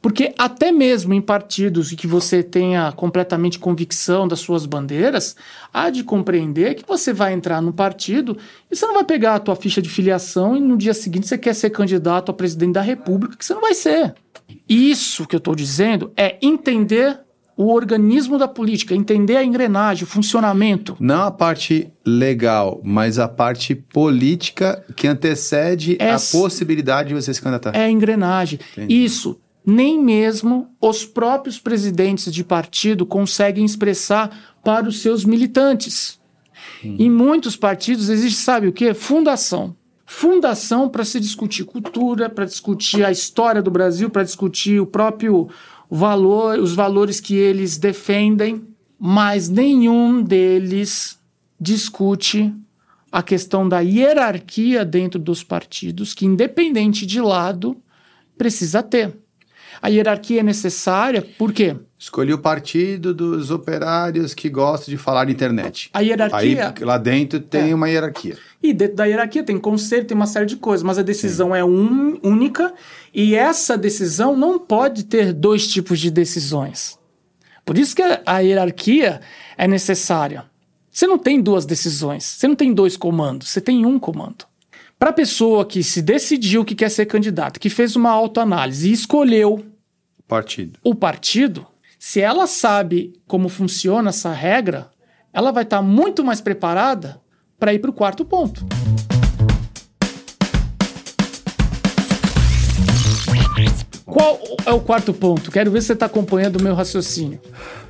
Porque até mesmo em partidos que você tenha completamente convicção das suas bandeiras, há de compreender que você vai entrar no partido e você não vai pegar a tua ficha de filiação e no dia seguinte você quer ser candidato a presidente da república, que você não vai ser. Isso que eu estou dizendo é entender o organismo da política, entender a engrenagem, o funcionamento. Não a parte legal, mas a parte política que antecede Essa- a possibilidade de você se candidatar. É a engrenagem. Entendi. Isso nem mesmo os próprios presidentes de partido conseguem expressar para os seus militantes. Em muitos partidos existe, sabe o que? Fundação. Fundação para se discutir cultura, para discutir a história do Brasil, para discutir o próprio valor, os valores que eles defendem, mas nenhum deles discute a questão da hierarquia dentro dos partidos, que independente de lado, precisa ter. A hierarquia é necessária, por quê? Escolhi o partido dos operários que gostam de falar de internet. A hierarquia. Aí lá dentro tem É. uma hierarquia. E dentro da hierarquia tem conselho, tem uma série de coisas, mas a decisão é um- única e essa decisão não pode ter dois tipos de decisões. Por isso que a, a hierarquia é necessária. Você não tem duas decisões, você não tem dois comandos, você tem um comando. Para a pessoa que se decidiu que quer ser candidato, que fez uma autoanálise e escolheu Partido. o partido, se ela sabe como funciona essa regra, ela vai estar muito mais preparada para ir para o quarto ponto. Qual é o quarto ponto? Quero ver se você está acompanhando o meu raciocínio.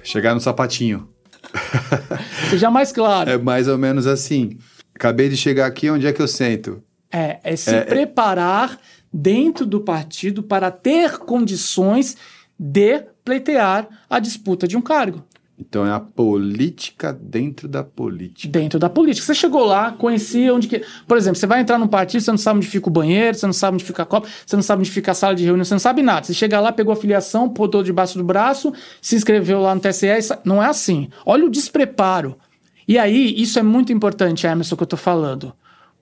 Chegar no sapatinho. Seja mais claro. É mais ou menos assim. Acabei de chegar aqui, onde é que eu sento? É, é se preparar dentro do partido para ter condições de pleitear a disputa de um cargo. Então é a política dentro da política. dentro da política. Você chegou lá, conhecia onde que. Por exemplo, você vai entrar num partido, você não sabe onde fica o banheiro, você não sabe onde fica a copa, você não sabe onde fica a sala de reunião, você não sabe nada. Você chega lá, pegou a filiação, botou debaixo do braço, se inscreveu lá no TSE. Não é assim. Olha o despreparo. E aí, isso é muito importante, Emerson, que eu tô falando.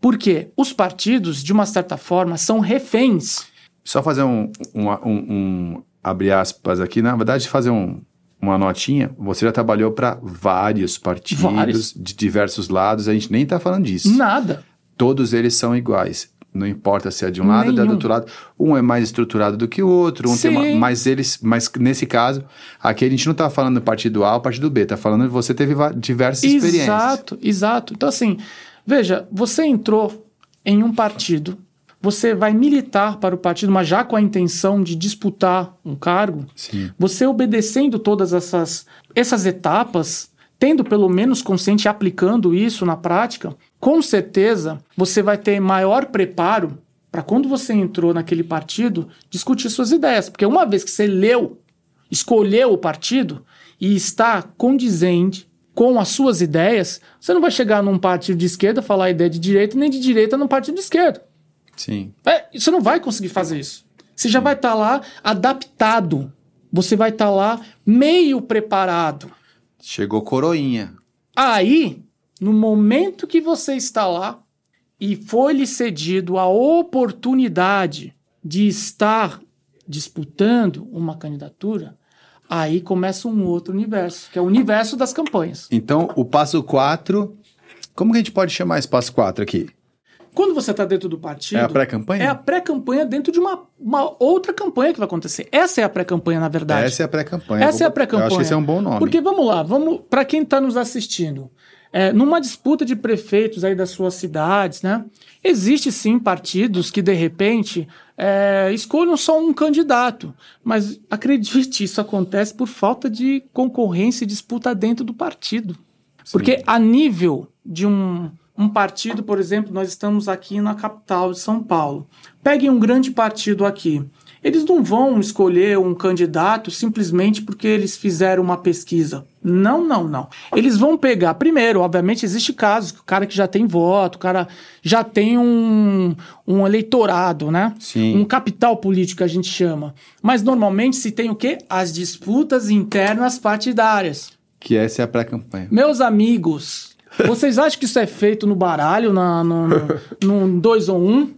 Por quê? Os partidos, de uma certa forma, são reféns. Só fazer um, um, um, um abre aspas aqui, na verdade, fazer um, uma notinha. Você já trabalhou para vários partidos Vários. de diversos lados, a gente nem tá falando disso. Nada. Todos eles são iguais. Não importa se é de um lado ou do outro lado. Um é mais estruturado do que o outro. Um tem uma, Sim. mas eles, mas nesse caso, aqui a gente não tá falando do partido A ou partido B, tá falando que você teve diversas experiências. Exato, exato. Então, assim, veja, você entrou em um partido, você vai militar para o partido, mas já com a intenção de disputar um cargo, Sim. você obedecendo todas essas, essas etapas, tendo pelo menos consciente e aplicando isso na prática, com certeza você vai ter maior preparo para quando você entrou naquele partido discutir suas ideias. Porque uma vez que você leu, escolheu o partido e está condizente com as suas ideias, você não vai chegar num partido de esquerda falar a ideia de direita, nem de direita num partido de esquerda. Sim. É, você não vai conseguir fazer isso. Você já vai estar lá adaptado. Você vai estar lá meio preparado. Chegou coroinha. Aí, no momento que você está lá e foi-lhe cedido a oportunidade de estar disputando uma candidatura, aí começa um outro universo, que é o universo das campanhas. Então, o passo 4. Como que a gente pode chamar esse passo 4 aqui? Quando você está dentro do partido. É a pré-campanha? É a pré-campanha dentro de uma, uma outra campanha que vai acontecer. Essa é a pré-campanha, na verdade. Essa é a pré-campanha. Essa é a Eu pré-campanha. acho que esse é um bom nome. Porque vamos lá, vamos para quem está nos assistindo. É, numa disputa de prefeitos aí das suas cidades, né? Existe sim partidos que de repente é, escolham só um candidato, mas acredite, isso acontece por falta de concorrência e disputa dentro do partido. Porque a nível de um, um partido, por exemplo, nós estamos aqui na capital de São Paulo. Peguem um grande partido aqui. Eles não vão escolher um candidato simplesmente porque eles fizeram uma pesquisa. Não, não, não. Eles vão pegar. Primeiro, obviamente, existe casos que o cara que já tem voto, o cara já tem um, um eleitorado, né? Sim. Um capital político, a gente chama. Mas normalmente se tem o quê? As disputas internas partidárias. Que essa é a pré-campanha. Meus amigos, vocês acham que isso é feito no baralho, na, no, no, num 2 ou 1? Um?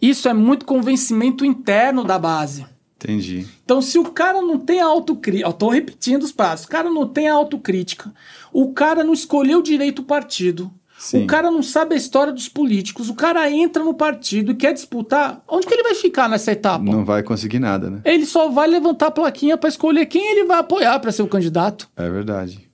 Isso é muito convencimento interno da base. Entendi. Então, se o cara não tem autocrítica, tô repetindo os passos, o cara não tem autocrítica, o cara não escolheu direito o partido, Sim. o cara não sabe a história dos políticos, o cara entra no partido e quer disputar, onde que ele vai ficar nessa etapa? Não vai conseguir nada, né? Ele só vai levantar a plaquinha para escolher quem ele vai apoiar para ser o candidato. É verdade.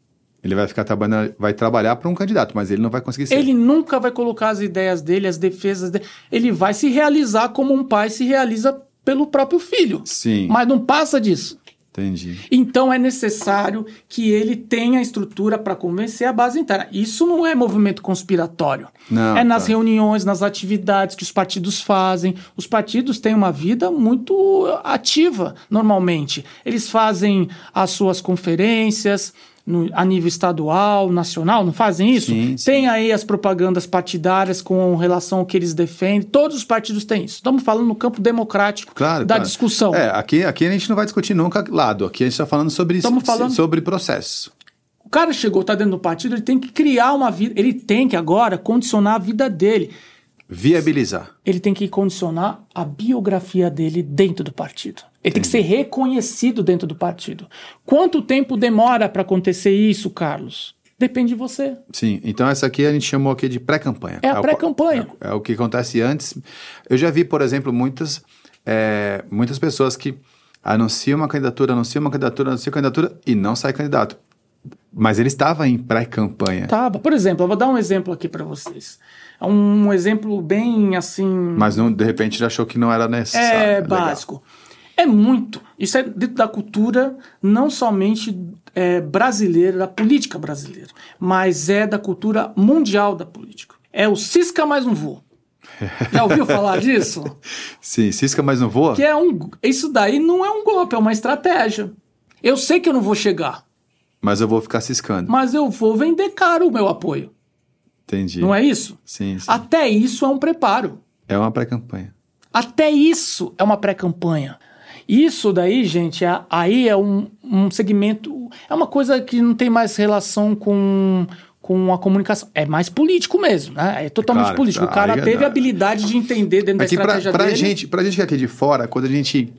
Ele vai ficar trabalhando, vai trabalhar para um candidato, mas ele não vai conseguir ser. Ele nunca vai colocar as ideias dele, as defesas dele. Ele vai se realizar como um pai se realiza pelo próprio filho. Sim. Mas não passa disso. Entendi. Então é necessário que ele tenha estrutura para convencer a base interna. Isso não é movimento conspiratório. Não, é nas tá. reuniões, nas atividades que os partidos fazem. Os partidos têm uma vida muito ativa, normalmente. Eles fazem as suas conferências. No- a nível estadual, nacional, não fazem isso? Sim, sim. Tem aí as propagandas partidárias com relação ao que eles defendem. Todos os partidos têm isso. Estamos falando no campo democrático Claro. da claro. discussão. É, aqui, aqui a gente não vai discutir nunca lado. Aqui a gente está falando sobre, Estamos falando- sobre processo. O cara chegou, tá dentro do partido, ele tem que criar uma vida, ele tem que agora condicionar a vida dele. Viabilizar. Ele tem que condicionar a biografia dele dentro do partido. Ele tem que ser reconhecido dentro do partido. Quanto tempo demora para acontecer isso, Carlos? Depende de você. Sim, então essa aqui a gente chamou aqui de pré-campanha. É a o- pré-campanha. É, é o que acontece antes. Eu já vi, por exemplo, muitas, é, muitas pessoas que anunciam uma candidatura, anunciam uma candidatura, anunciam uma candidatura e não sai candidato. Mas ele estava em pré-campanha. Tava. Por exemplo, eu vou dar um exemplo aqui para vocês. É um exemplo bem assim. Mas não, de repente ele achou que não era necessário. É Legal. básico. É muito. Isso é dentro da cultura, não somente é, brasileira, da política brasileira, mas é da cultura mundial da política. É o cisca mais um voo. Já ouviu falar disso? Sim, cisca, mas não voa? Que é um. Isso daí não é um golpe, é uma estratégia. Eu sei que eu não vou chegar. Mas eu vou ficar ciscando. mas eu vou vender caro o meu apoio. Entendi. Não é isso? Sim, sim. Até isso é um preparo. É uma pré-campanha. Até isso é uma pré-campanha. Isso daí, gente, é- aí é um, um segmento. É uma coisa que não tem mais relação com, com a comunicação. É mais político mesmo, né? É totalmente Claro, político. O tá, cara aí é teve a habilidade de entender dentro da Aqui pra, estratégia pra dele. gente, pra gente que é aqui de fora, quando a gente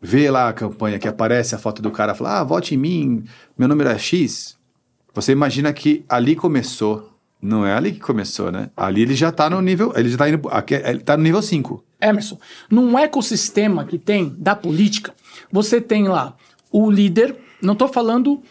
vê lá a campanha que aparece a foto do cara, fala, ah, vote em mim, meu número é X, você imagina que ali começou. Não é ali que começou, né? Ali ele já tá no nível, ele já tá indo, aqui, ele tá no nível 5. Emerson, num ecossistema que tem da política, você tem lá o líder, não estou falando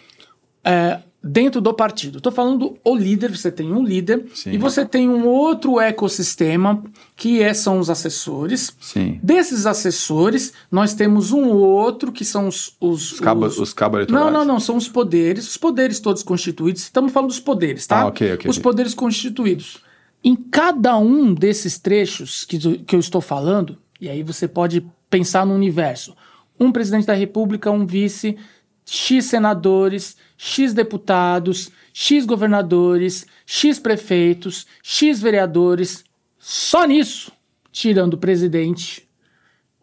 é, dentro do partido, estou falando o líder, você tem um líder, Sim. e você tem um outro ecossistema que é, são os assessores. Sim. Desses assessores, nós temos um outro que são os. Os, Os cabos, os- os. Não, não, não, são os poderes, os poderes todos constituídos. Estamos falando dos poderes, tá? Ah, ok, ok, Os poderes constituídos. Em cada um desses trechos que, que eu estou falando, e aí você pode pensar no universo: um presidente da República, um vice, X senadores, X deputados, X governadores, X prefeitos, X vereadores. Só nisso, tirando o presidente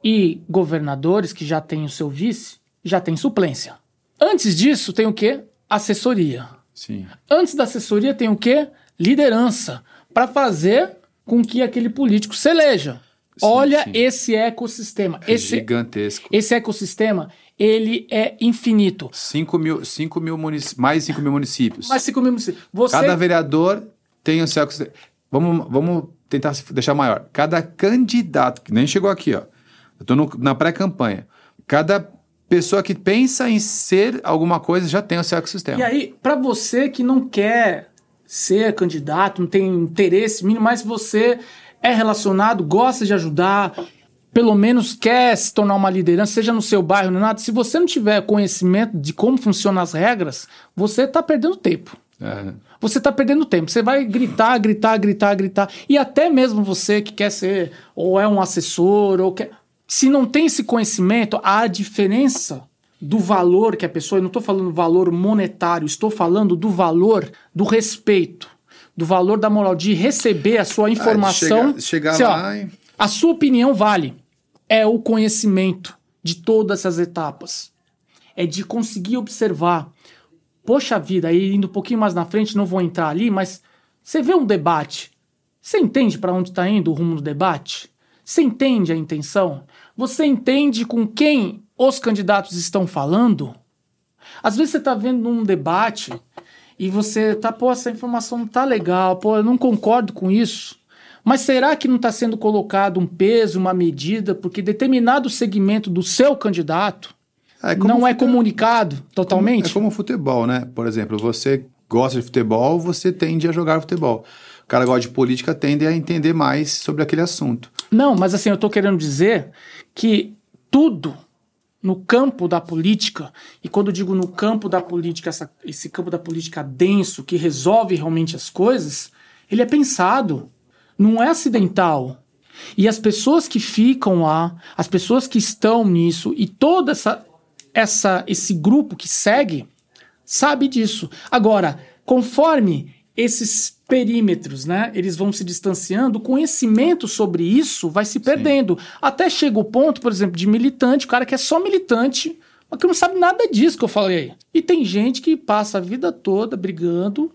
e governadores, que já tem o seu vice, já tem suplência. Antes disso, tem o quê? Assessoria. Sim. Antes da assessoria tem o quê? Liderança. Para fazer com que aquele político se eleja. Olha sim. esse ecossistema. É Esse, gigantesco. esse ecossistema, ele é infinito. 5 mil, 5 mil munic... mais 5 mil municípios. Mas se comigo, você Cada vereador tem o seu. Vamos, vamos tentar deixar maior. Cada candidato, que nem chegou aqui, ó. Eu tô no- na pré-campanha. Cada pessoa que pensa em ser alguma coisa já tem o seu ecossistema. E aí, para você que não quer ser candidato, não tem interesse mínimo, mas você é relacionado, gosta de ajudar, pelo menos quer se tornar uma liderança, seja no seu bairro, não é nada. Se você não tiver conhecimento de como funcionam as regras, você está perdendo tempo. É. Você está perdendo tempo. Você vai gritar, gritar, gritar, gritar. E até mesmo você que quer ser, ou é um assessor, ou quer. Se não tem esse conhecimento, a diferença do valor que a pessoa. Eu não estou falando valor monetário, estou falando do valor do respeito, do valor da moral, de receber a sua informação. chegar- chegar Assim, ó, lá e- A sua opinião vale. É o conhecimento de todas essas etapas. É de conseguir observar poxa vida, aí indo um pouquinho mais na frente, não vou entrar ali, mas você vê um debate, você entende para onde está indo o rumo do debate? Você entende a intenção? Você entende com quem os candidatos estão falando? Às vezes você está vendo um debate e você tá, pô, essa informação não tá legal, pô, eu não concordo com isso. Mas será que não está sendo colocado um peso, uma medida, porque determinado segmento do seu candidato É como não é fute- comunicado totalmente? É como o futebol, né? Por exemplo, você gosta de futebol, você tende a jogar futebol. O cara gosta de política, tende a entender mais sobre aquele assunto. Não, mas assim, eu estou querendo dizer que tudo no campo da política, e quando digo no campo da política, essa- esse campo da política denso, que resolve realmente as coisas, ele é pensado, não é acidental. E as pessoas que ficam lá, as pessoas que estão nisso, e toda essa, essa esse grupo que segue, sabe disso. Agora, conforme esses perímetros, né, eles vão se distanciando, o conhecimento sobre isso vai se perdendo. Até chega o ponto, por exemplo, de militante, o cara que é só militante, mas que não sabe nada disso que eu falei. E tem gente que passa a vida toda brigando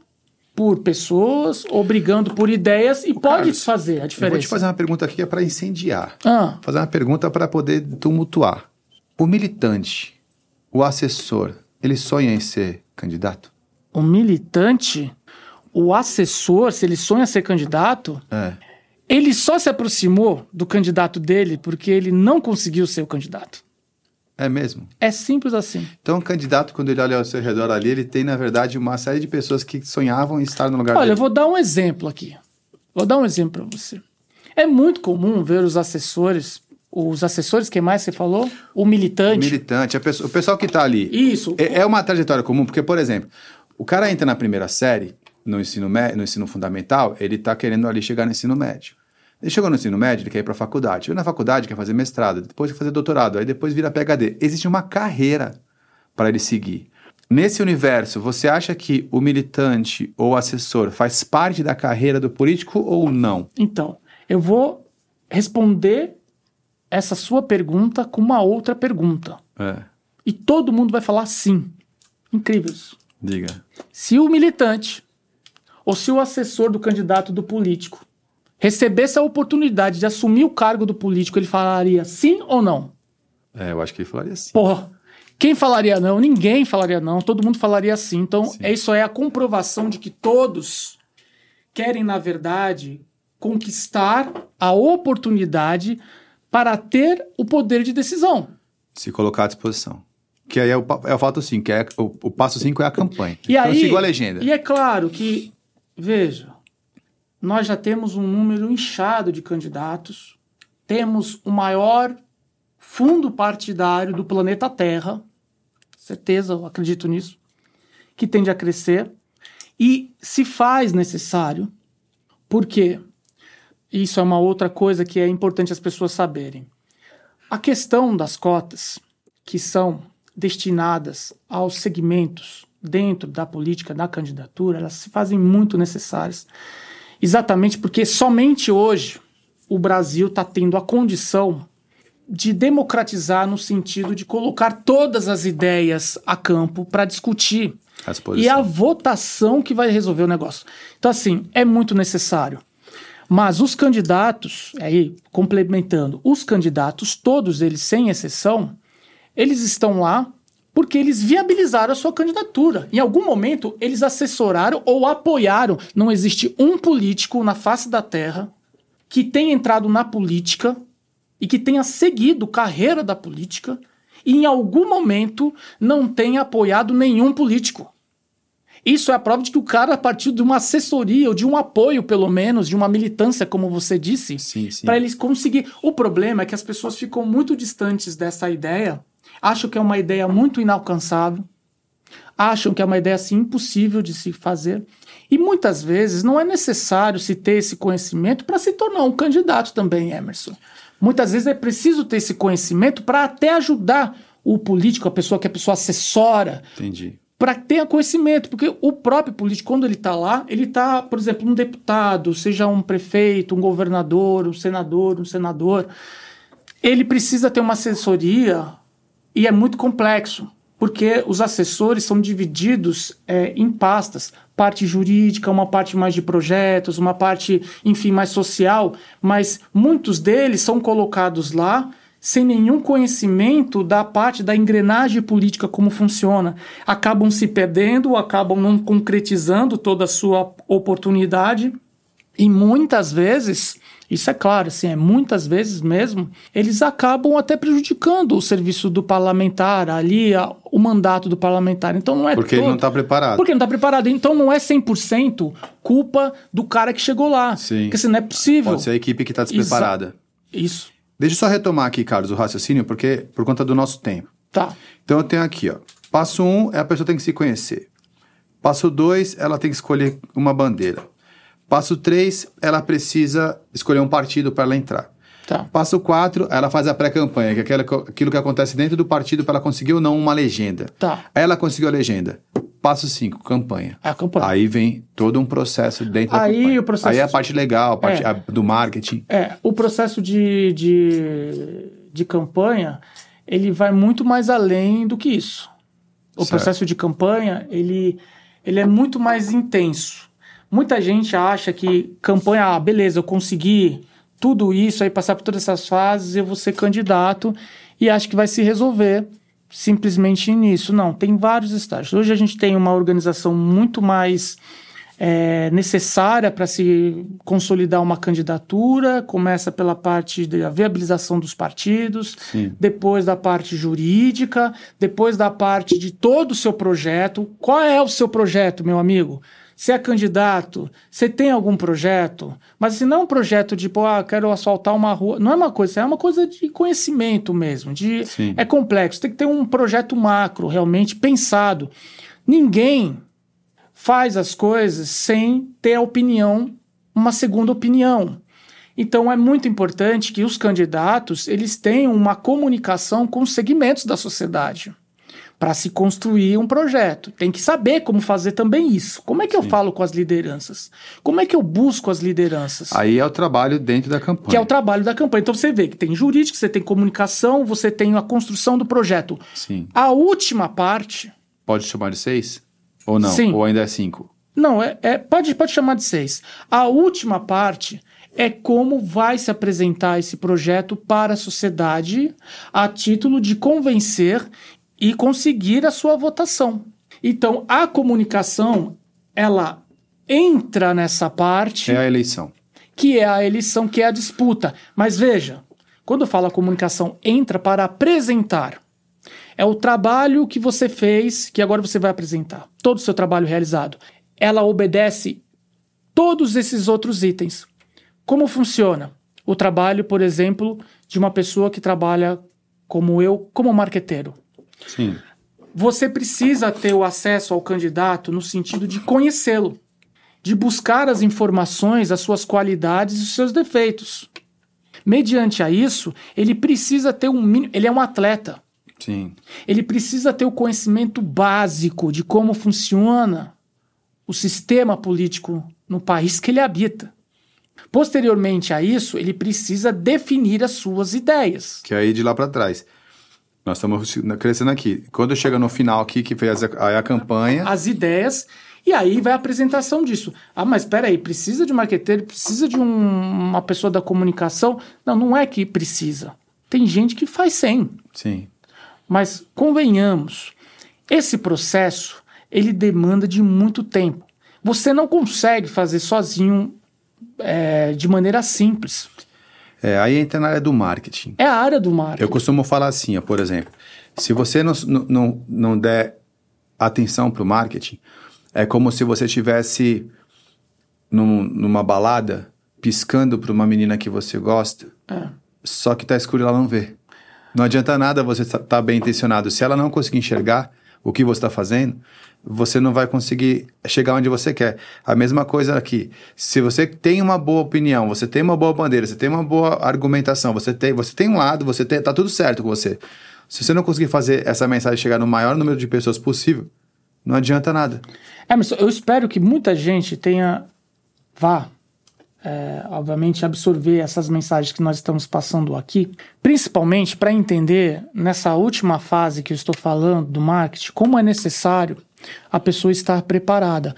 por pessoas ou brigando por ideias e pode Carlos, fazer a Eu vou diferença. te fazer uma pergunta aqui que é para incendiar. Ah, fazer uma pergunta para poder tumultuar. O militante, o assessor, ele sonha em ser candidato? o militante, o assessor, se ele sonha ser candidato, É. ele só se aproximou do candidato dele porque ele não conseguiu ser o candidato. É mesmo? É simples assim. Então, o candidato, quando ele olha ao seu redor ali, ele tem, na verdade, uma série de pessoas que sonhavam em estar no lugar Olha, eu dele. vou dar um exemplo aqui. Vou dar um exemplo para você. É muito comum ver os assessores, os assessores, quem mais você falou? O militante. Militante, pessoa- o pessoal que está ali. Isso. É, é uma trajetória comum, porque, por exemplo, o cara entra na primeira série, no ensino, no ensino fundamental, ele está querendo ali chegar no ensino médio. Ele chegou no ensino médio, ele quer ir para a faculdade. Chegou na faculdade, quer fazer mestrado, depois quer fazer doutorado, aí depois vira PhD. Existe uma carreira para ele seguir. Nesse universo, você acha que o militante ou assessor faz parte da carreira do político ou não? Então, eu vou responder essa sua pergunta com uma outra pergunta. É, E todo mundo vai falar sim. Incrível isso. diga. Se o militante ou se o assessor do candidato do político recebesse a oportunidade de assumir o cargo do político, ele falaria sim ou não? É, eu acho que ele falaria assim. Porra, quem falaria não? Ninguém falaria não, todo mundo falaria sim. Então, Sim. é isso é a comprovação de que todos querem, na verdade, conquistar a oportunidade para ter o poder de decisão. Se colocar à disposição. Que aí é o, é o fato 5, que é o, o passo 5 é a campanha. E então aí, eu sigo a legenda. E é claro que, veja, nós já temos um número inchado de candidatos, temos o maior fundo partidário do planeta Terra, certeza, eu acredito nisso, que tende a crescer, e se faz necessário, porque isso é uma outra coisa que é importante as pessoas saberem. A questão das cotas, que são destinadas aos segmentos dentro da política da candidatura, elas se fazem muito necessárias, exatamente porque somente hoje o Brasil está tendo a condição de democratizar no sentido de colocar todas as ideias a campo para discutir. E a votação que vai resolver o negócio. Então, assim, é muito necessário. Mas os candidatos, aí, complementando, os candidatos, todos eles, sem exceção, eles estão lá porque eles viabilizaram a sua candidatura. Em algum momento, eles assessoraram ou apoiaram. Não existe um político na face da terra que tenha entrado na política e que tenha seguido carreira da política e em algum momento não tenha apoiado nenhum político. Isso é a prova de que o cara partiu de uma assessoria ou de um apoio, pelo menos, de uma militância, como você disse, para eles conseguir. O problema é que as pessoas ficam muito distantes dessa ideia, acham que é uma ideia muito inalcançável, acham que é uma ideia assim impossível de se fazer. E muitas vezes não é necessário se ter esse conhecimento para se tornar um candidato também, Emerson. Muitas vezes é preciso ter esse conhecimento para até ajudar o político, a pessoa que a pessoa assessora, Entendi. para ter conhecimento, porque o próprio político, quando ele está lá, ele está, por exemplo, um deputado, seja um prefeito, um governador, um senador, um senador, ele precisa ter uma assessoria e é muito complexo, porque os assessores são divididos é, em pastas, parte jurídica, uma parte mais de projetos, uma parte, enfim, mais social, mas muitos deles são colocados lá sem nenhum conhecimento da parte da engrenagem política, como funciona. Acabam se perdendo, acabam não concretizando toda a sua oportunidade. E muitas vezes, isso é claro, assim, é muitas vezes mesmo, eles acabam até prejudicando o serviço do parlamentar, ali, a- o mandato do parlamentar. Então não é Porque ele todo- não está preparado. porque não está preparado. Então não é 100% culpa do cara que chegou lá. Sim. Porque assim, não é possível. Pode ser a equipe que está despreparada. Isso. Deixa eu só retomar aqui, Carlos, o raciocínio, porque por conta do nosso tempo. Tá. Então eu tenho aqui, ó. Passo 1 um, é a pessoa tem que se conhecer. Passo 2, ela tem que escolher uma bandeira. Passo 3, ela precisa escolher um partido para ela entrar. Tá. Passo 4, ela faz a pré-campanha, que é aquilo que acontece dentro do partido para ela conseguir ou não uma legenda. Tá. Ela conseguiu a legenda. Passo 5, campanha. A campanha. Aí vem todo um processo dentro Aí da campanha. o processo Aí é a parte legal, a parte É. a- do marketing. É, o processo de, de, de campanha, ele vai muito mais além do que isso. O Certo. processo de campanha, ele, ele é muito mais intenso. Muita gente acha que campanha, ah, beleza, eu consegui tudo isso, aí passar por todas essas fases, eu vou ser candidato e acho que vai se resolver simplesmente nisso. Não, tem vários estágios. Hoje a gente tem uma organização muito mais é, necessária para se consolidar uma candidatura. Começa pela parte da viabilização dos partidos, Sim. depois da parte jurídica, depois da parte de todo o seu projeto. Qual é o seu projeto, meu amigo? Você é candidato? Você tem algum projeto? Mas se não é um projeto de, pô, ah, quero asfaltar uma rua. Não é uma coisa, é uma coisa de conhecimento mesmo. De, Sim. é complexo. Tem que ter um projeto macro, realmente pensado. Ninguém faz as coisas sem ter a opinião, uma segunda opinião. Então é muito importante que os candidatos eles tenham uma comunicação com os segmentos da sociedade. Para se construir um projeto. Tem que saber como fazer também isso. Como é que eu Sim. falo com as lideranças? Como é que eu busco as lideranças? Aí é o trabalho dentro da campanha. Que é o trabalho da campanha. Então você vê que tem jurídico, você tem comunicação, você tem a construção do projeto. Sim. A última parte. Pode chamar de seis? Ou não? Sim. Ou ainda é cinco? Não, é, é- pode, pode chamar de seis. A última parte é como vai se apresentar esse projeto para a sociedade a título de convencer e conseguir a sua votação. Então, a comunicação, ela entra nessa parte É a eleição. que é a eleição, que é a disputa. Mas veja, quando eu falo a comunicação entra para apresentar, é o trabalho que você fez, que agora você vai apresentar, todo o seu trabalho realizado. Ela obedece todos esses outros itens. Como funciona? O trabalho, por exemplo, de uma pessoa que trabalha como eu, como marqueteiro. Sim. Você precisa ter o acesso ao candidato no sentido de conhecê-lo, de buscar as informações, as suas qualidades e os seus defeitos. Mediante a isso, ele precisa ter um mínimo. Ele é um atleta. Sim. Ele precisa ter o conhecimento básico de como funciona o sistema político no país que ele habita. Posteriormente a isso, ele precisa definir as suas ideias. Que é aí de lá para trás. Nós estamos crescendo aqui. Quando chega no final aqui, que fez a, a campanha. as ideias e aí vai a apresentação disso. Ah, mas espera aí, precisa de marqueteiro, precisa de um- uma pessoa da comunicação? Não, não é que precisa. Tem gente que faz sem. Sim. Mas convenhamos, esse processo ele demanda de muito tempo. Você não consegue fazer sozinho é, de maneira simples. É, aí entra na área do marketing. É a área do marketing. Eu costumo falar assim, ó, por exemplo, se você não, não- não, der atenção para o marketing, é como se você estivesse num- numa balada piscando para uma menina que você gosta, É. só que tá escuro e ela não vê. Não adianta nada você estar tá bem intencionado. Se ela não conseguir enxergar o que você está fazendo, você não vai conseguir chegar onde você quer. A mesma coisa aqui. Se você tem uma boa opinião, você tem uma boa bandeira, você tem uma boa argumentação, você tem, você tem um lado, você tem, tá tudo certo com você. Se você não conseguir fazer essa mensagem chegar no maior número de pessoas possível, não adianta nada. Emerson, eu espero que muita gente tenha, vá, é, obviamente, absorver essas mensagens que nós estamos passando aqui, principalmente para entender nessa última fase que eu estou falando do marketing, como é necessário a pessoa estar preparada.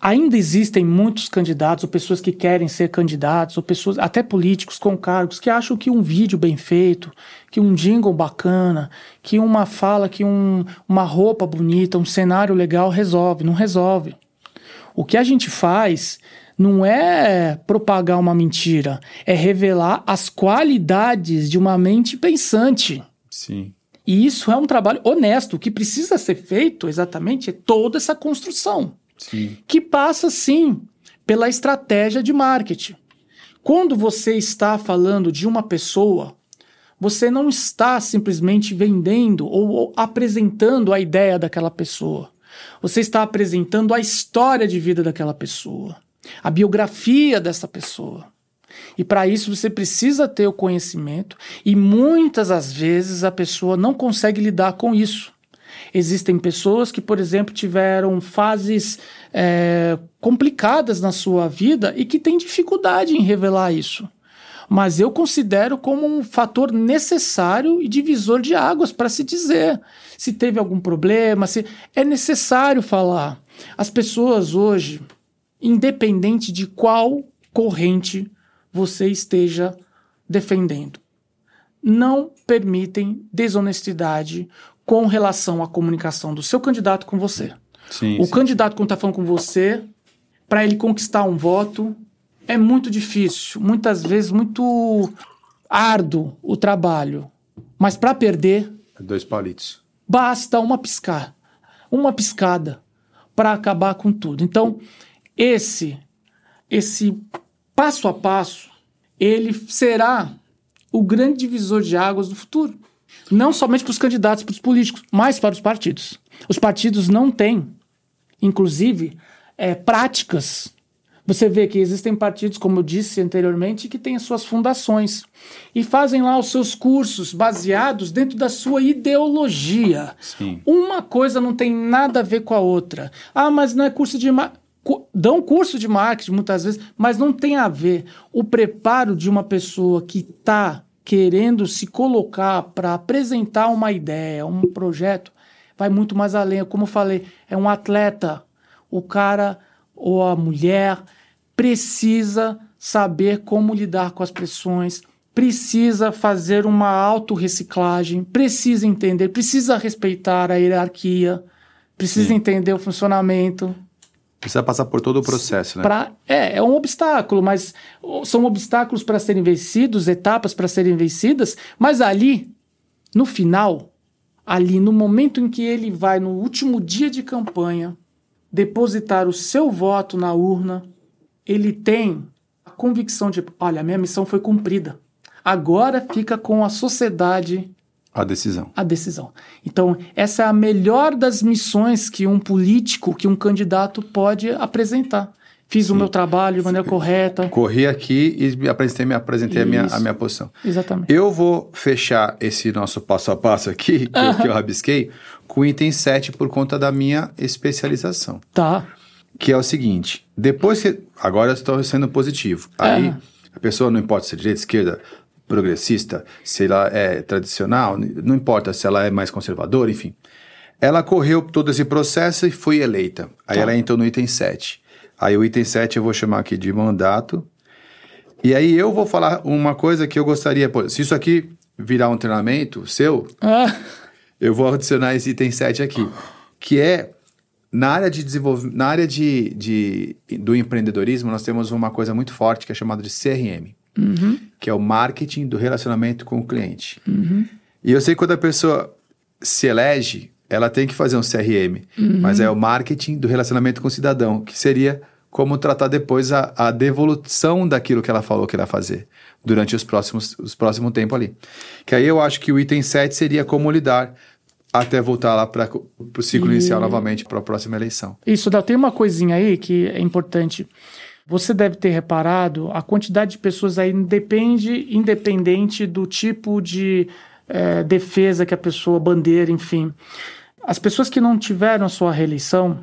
Ainda existem muitos candidatos, ou pessoas que querem ser candidatos, ou pessoas, até políticos com cargos, que acham que um vídeo bem feito, que um jingle bacana, que uma fala, que um, uma roupa bonita, um cenário legal resolve. Não resolve. O que a gente faz não é propagar uma mentira, é revelar as qualidades de uma mente pensante. Sim. E isso é um trabalho honesto. O que precisa ser feito exatamente é toda essa construção Sim. que passa sim pela estratégia de marketing. Quando você está falando de uma pessoa, você não está simplesmente vendendo ou, ou apresentando a ideia daquela pessoa. Você está apresentando a história de vida daquela pessoa, a biografia dessa pessoa. E para isso você precisa ter o conhecimento, e muitas das vezes a pessoa não consegue lidar com isso. Existem pessoas que, por exemplo, tiveram fases é, complicadas na sua vida e que têm dificuldade em revelar isso. Mas eu considero como um fator necessário e divisor de águas para se dizer. Se teve algum problema, se é necessário falar. As pessoas hoje, independente de qual corrente você esteja defendendo, não permitem desonestidade com relação à comunicação do seu candidato com você. Sim. O sim. candidato, quando está falando com você, para ele conquistar um voto, é muito difícil, muitas vezes muito árduo o trabalho. Mas para perder, Dois palitos. basta uma piscar, uma piscada para acabar com tudo. Então, esse esse passo a passo, ele será o grande divisor de águas do futuro. Não somente para os candidatos, para os políticos, mas para os partidos. Os partidos não têm, inclusive, eh, práticas Você vê que existem partidos, como eu disse anteriormente, que têm suas fundações e fazem lá os seus cursos baseados dentro da sua ideologia. Sim. Uma coisa não tem nada a ver com a outra. Ah, mas não é curso de ma- dão curso de marketing muitas vezes, mas não tem a ver o preparo de uma pessoa que está querendo se colocar para apresentar uma ideia, um projeto, vai muito mais além. Como eu falei, é um atleta. O cara ou a mulher precisa saber como lidar com as pressões, precisa fazer uma autorreciclagem, precisa entender, precisa respeitar a hierarquia, precisa Sim. entender o funcionamento. Precisa passar por todo o processo, né? Pra, é, é um obstáculo, mas são obstáculos para serem vencidos, etapas para serem vencidas, mas ali, no final, ali no momento em que ele vai, no último dia de campanha, depositar o seu voto na urna, ele tem a convicção de: olha, a minha missão foi cumprida. Agora fica com a sociedade A decisão. a decisão. Então, essa é a melhor das missões que um político, que um candidato pode apresentar. Fiz o meu trabalho de maneira correta. Corri aqui e me apresentei, me apresentei a minha, a minha posição. Exatamente. Eu vou fechar esse nosso passo a passo aqui, que, eu, que eu rabisquei, com o item 7 por conta da minha especialização. Tá. Que é o seguinte: depois que. Agora eu estou sendo positivo. Aí Aham. a pessoa não importa se é direita, esquerda, progressista, se ela é tradicional, não importa se ela é mais conservadora, enfim. Ela correu todo esse processo e foi eleita. Aí Tá. ela entrou no item 7. Aí o item 7 eu vou chamar aqui de mandato. E aí eu vou falar uma coisa que eu gostaria. Pô, se isso aqui virar um treinamento seu, Ah, eu vou adicionar esse item 7 aqui, que é na área de desenvolvimento, na área de, de- do empreendedorismo, nós temos uma coisa muito forte que é chamada de CRM, que é o marketing do relacionamento com o cliente. E eu sei que quando a pessoa se elege, ela tem que fazer um CRM, mas é o marketing do relacionamento com o cidadão, que seria como tratar depois a, a devolução daquilo que ela falou que ela ia fazer durante os próximos, os próximos tempos ali. Que aí eu acho que o item 7 seria como lidar até voltar lá para o ciclo inicial novamente para a próxima eleição. Isso, Del, tem uma coisinha aí que é importante. Você deve ter reparado, a quantidade de pessoas aí depende, independente do tipo de eh, defesa que a pessoa, bandeira, enfim. As pessoas que não tiveram a sua reeleição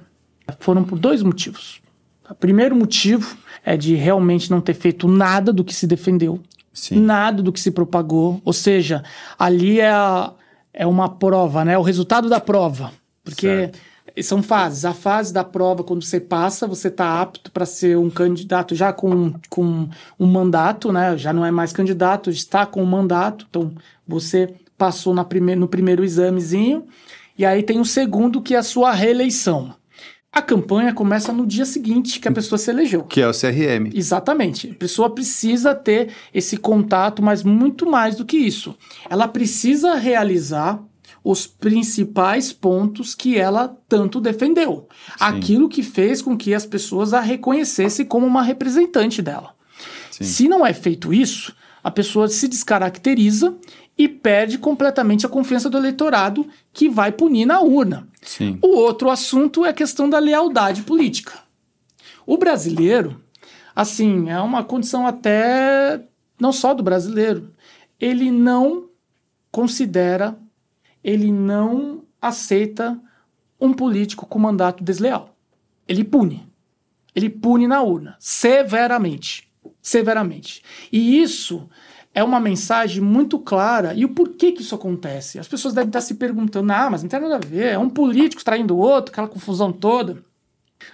foram por dois motivos. O primeiro motivo é de realmente não ter feito nada do que se defendeu, Sim. nada do que se propagou. Ou seja, ali é, a- é uma prova, né? O resultado da prova. Porque Certo. São fases. A fase da prova, quando você passa, você está apto para ser um candidato já com, com um mandato, né? Já não é mais candidato, está com um mandato. Então, você passou na prime no primeiro examezinho. E aí tem o segundo, que é a sua reeleição. A campanha começa no dia seguinte que a pessoa se elegeu. Que é o CRM. Exatamente. A pessoa precisa ter esse contato, mas muito mais do que isso. Ela precisa realizar os principais pontos que ela tanto defendeu. Aquilo que fez com que as pessoas a reconhecessem como uma representante dela. Sim. Se não é feito isso, a pessoa se descaracteriza e perde completamente a confiança do eleitorado que vai punir na urna. Sim. O outro assunto é a questão da lealdade política. O brasileiro, assim, é uma condição até não só do brasileiro, ele não considera, ele não aceita um político com mandato desleal. Ele pune. Ele pune na urna, severamente. Severamente. E isso é uma mensagem muito clara. E o porquê que isso acontece? As pessoas devem estar se perguntando: ah, mas não tem nada a ver, é um político traindo o outro, aquela confusão toda.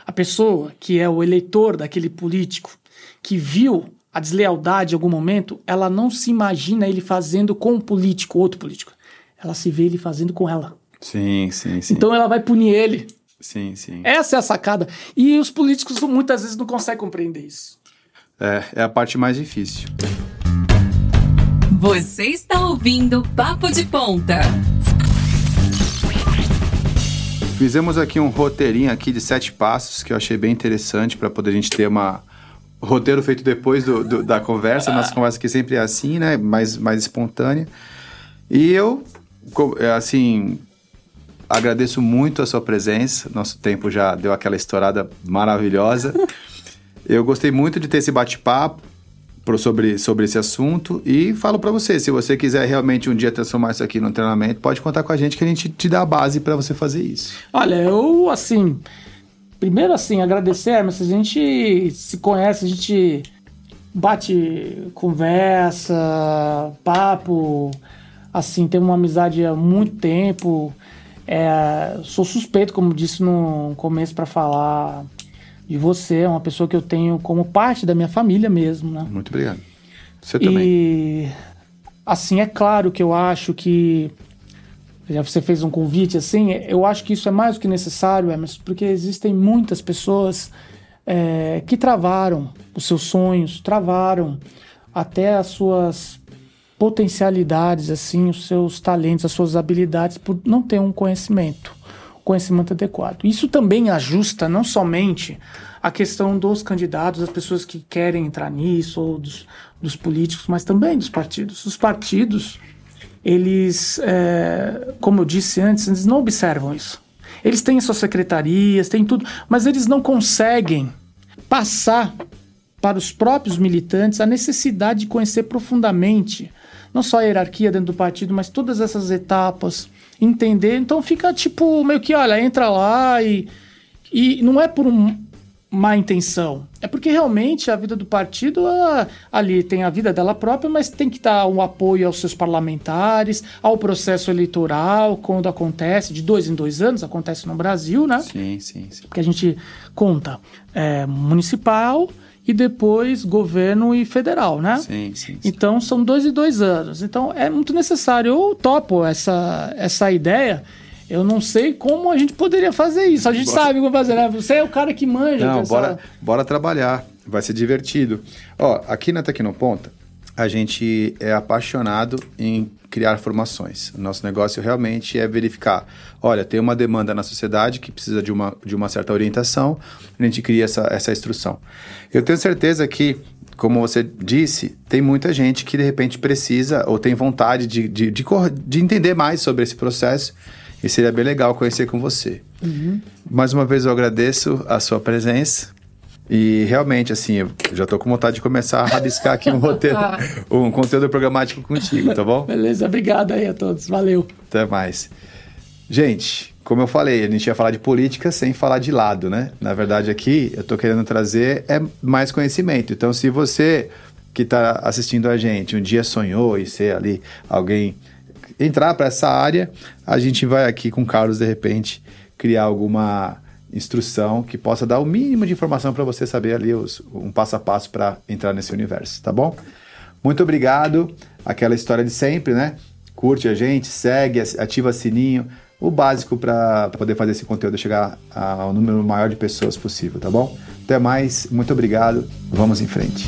A pessoa que é o eleitor daquele político, que viu a deslealdade em algum momento, ela não se imagina ele fazendo com um político, outro político. Ela se vê ele fazendo com ela. Sim, sim, sim. Então ela vai punir ele. sim, sim. Essa é a sacada. E os políticos muitas vezes não conseguem compreender isso. É, é a parte mais difícil. Você está ouvindo Papo de Ponta. Fizemos aqui um roteirinho aqui de sete passos que eu achei bem interessante para poder a gente ter uma roteiro feito depois do, do- da conversa. Nossa conversa aqui sempre é assim, né? Mais, mais espontânea. E eu, assim, agradeço muito a sua presença. Nosso tempo já deu aquela estourada maravilhosa. Eu gostei muito de ter esse bate-papo sobre, sobre esse assunto e falo para você, se você quiser realmente um dia transformar isso aqui num treinamento, pode contar com a gente que a gente te dá a base para você fazer isso. Olha, eu, assim, primeiro, assim, agradecer, Hermes, a gente se conhece, a gente bate conversa, papo, assim, tem uma amizade há muito tempo. É, sou suspeito, como disse no começo, para falar de você, é uma pessoa que eu tenho como parte da minha família mesmo, né? Muito obrigado. Você também. E assim, é claro que eu acho que já você fez um convite assim, eu acho que isso é mais do que necessário, Emerson, porque existem muitas pessoas é, que travaram os seus sonhos, travaram até as suas potencialidades, assim, os seus talentos, as suas habilidades, por não ter um conhecimento, conhecimento adequado. Isso também ajusta não somente a questão dos candidatos, das pessoas que querem entrar nisso, ou dos, dos políticos, mas também dos partidos. Os partidos, eles, é, como eu disse antes, eles não observam isso. Eles têm suas secretarias, têm tudo, mas eles não conseguem passar para os próprios militantes a necessidade de conhecer profundamente não só a hierarquia dentro do partido, mas todas essas etapas, entender. Então fica tipo meio que, olha, entra lá e, e não é por um, má intenção. É porque realmente a vida do partido ali tem a vida dela própria, mas tem que dar um apoio aos seus parlamentares, ao processo eleitoral, quando acontece, de dois em dois anos, acontece no Brasil, né? Sim, sim, sim. Porque a gente conta é, municipal e depois governo e federal, né? Sim, sim, sim. Então são dois e dois anos. Então é muito necessário. Eu topo essa, essa ideia. Eu não sei como a gente poderia fazer isso. A gente Bora. sabe como fazer, né? Você é o cara que manja. Não, bora, bora trabalhar. Vai ser divertido. Ó, aqui na Tecnoponta, a gente é apaixonado em criar formações. O nosso negócio realmente é verificar. Olha, tem uma demanda na sociedade que precisa de uma, de uma certa orientação, a gente cria essa, essa instrução. Eu tenho certeza que, como você disse, tem muita gente que de repente precisa ou tem vontade de, de, de, de entender mais sobre esse processo e seria bem legal conhecer com você. Mais uma vez eu agradeço a sua presença. E realmente, assim, eu já tô com vontade de começar a rabiscar aqui um roteiro, um conteúdo programático contigo, tá bom? Beleza, obrigado aí a todos. Valeu. Até mais. Gente, como eu falei, a gente ia falar de política sem falar de lado, né? Na verdade, aqui eu tô querendo trazer é mais conhecimento. Então, se você que está assistindo a gente um dia sonhou em ser ali alguém entrar para essa área, a gente vai aqui com o Carlos de repente criar alguma instrução que possa dar o mínimo de informação para você saber ali os, um passo a passo para entrar nesse universo, tá bom? Muito obrigado. Aquela história de sempre, né? Curte a gente, segue, ativa sininho, o básico para poder fazer esse conteúdo chegar ao número maior de pessoas possível, tá bom? Até mais, muito obrigado. Vamos em frente.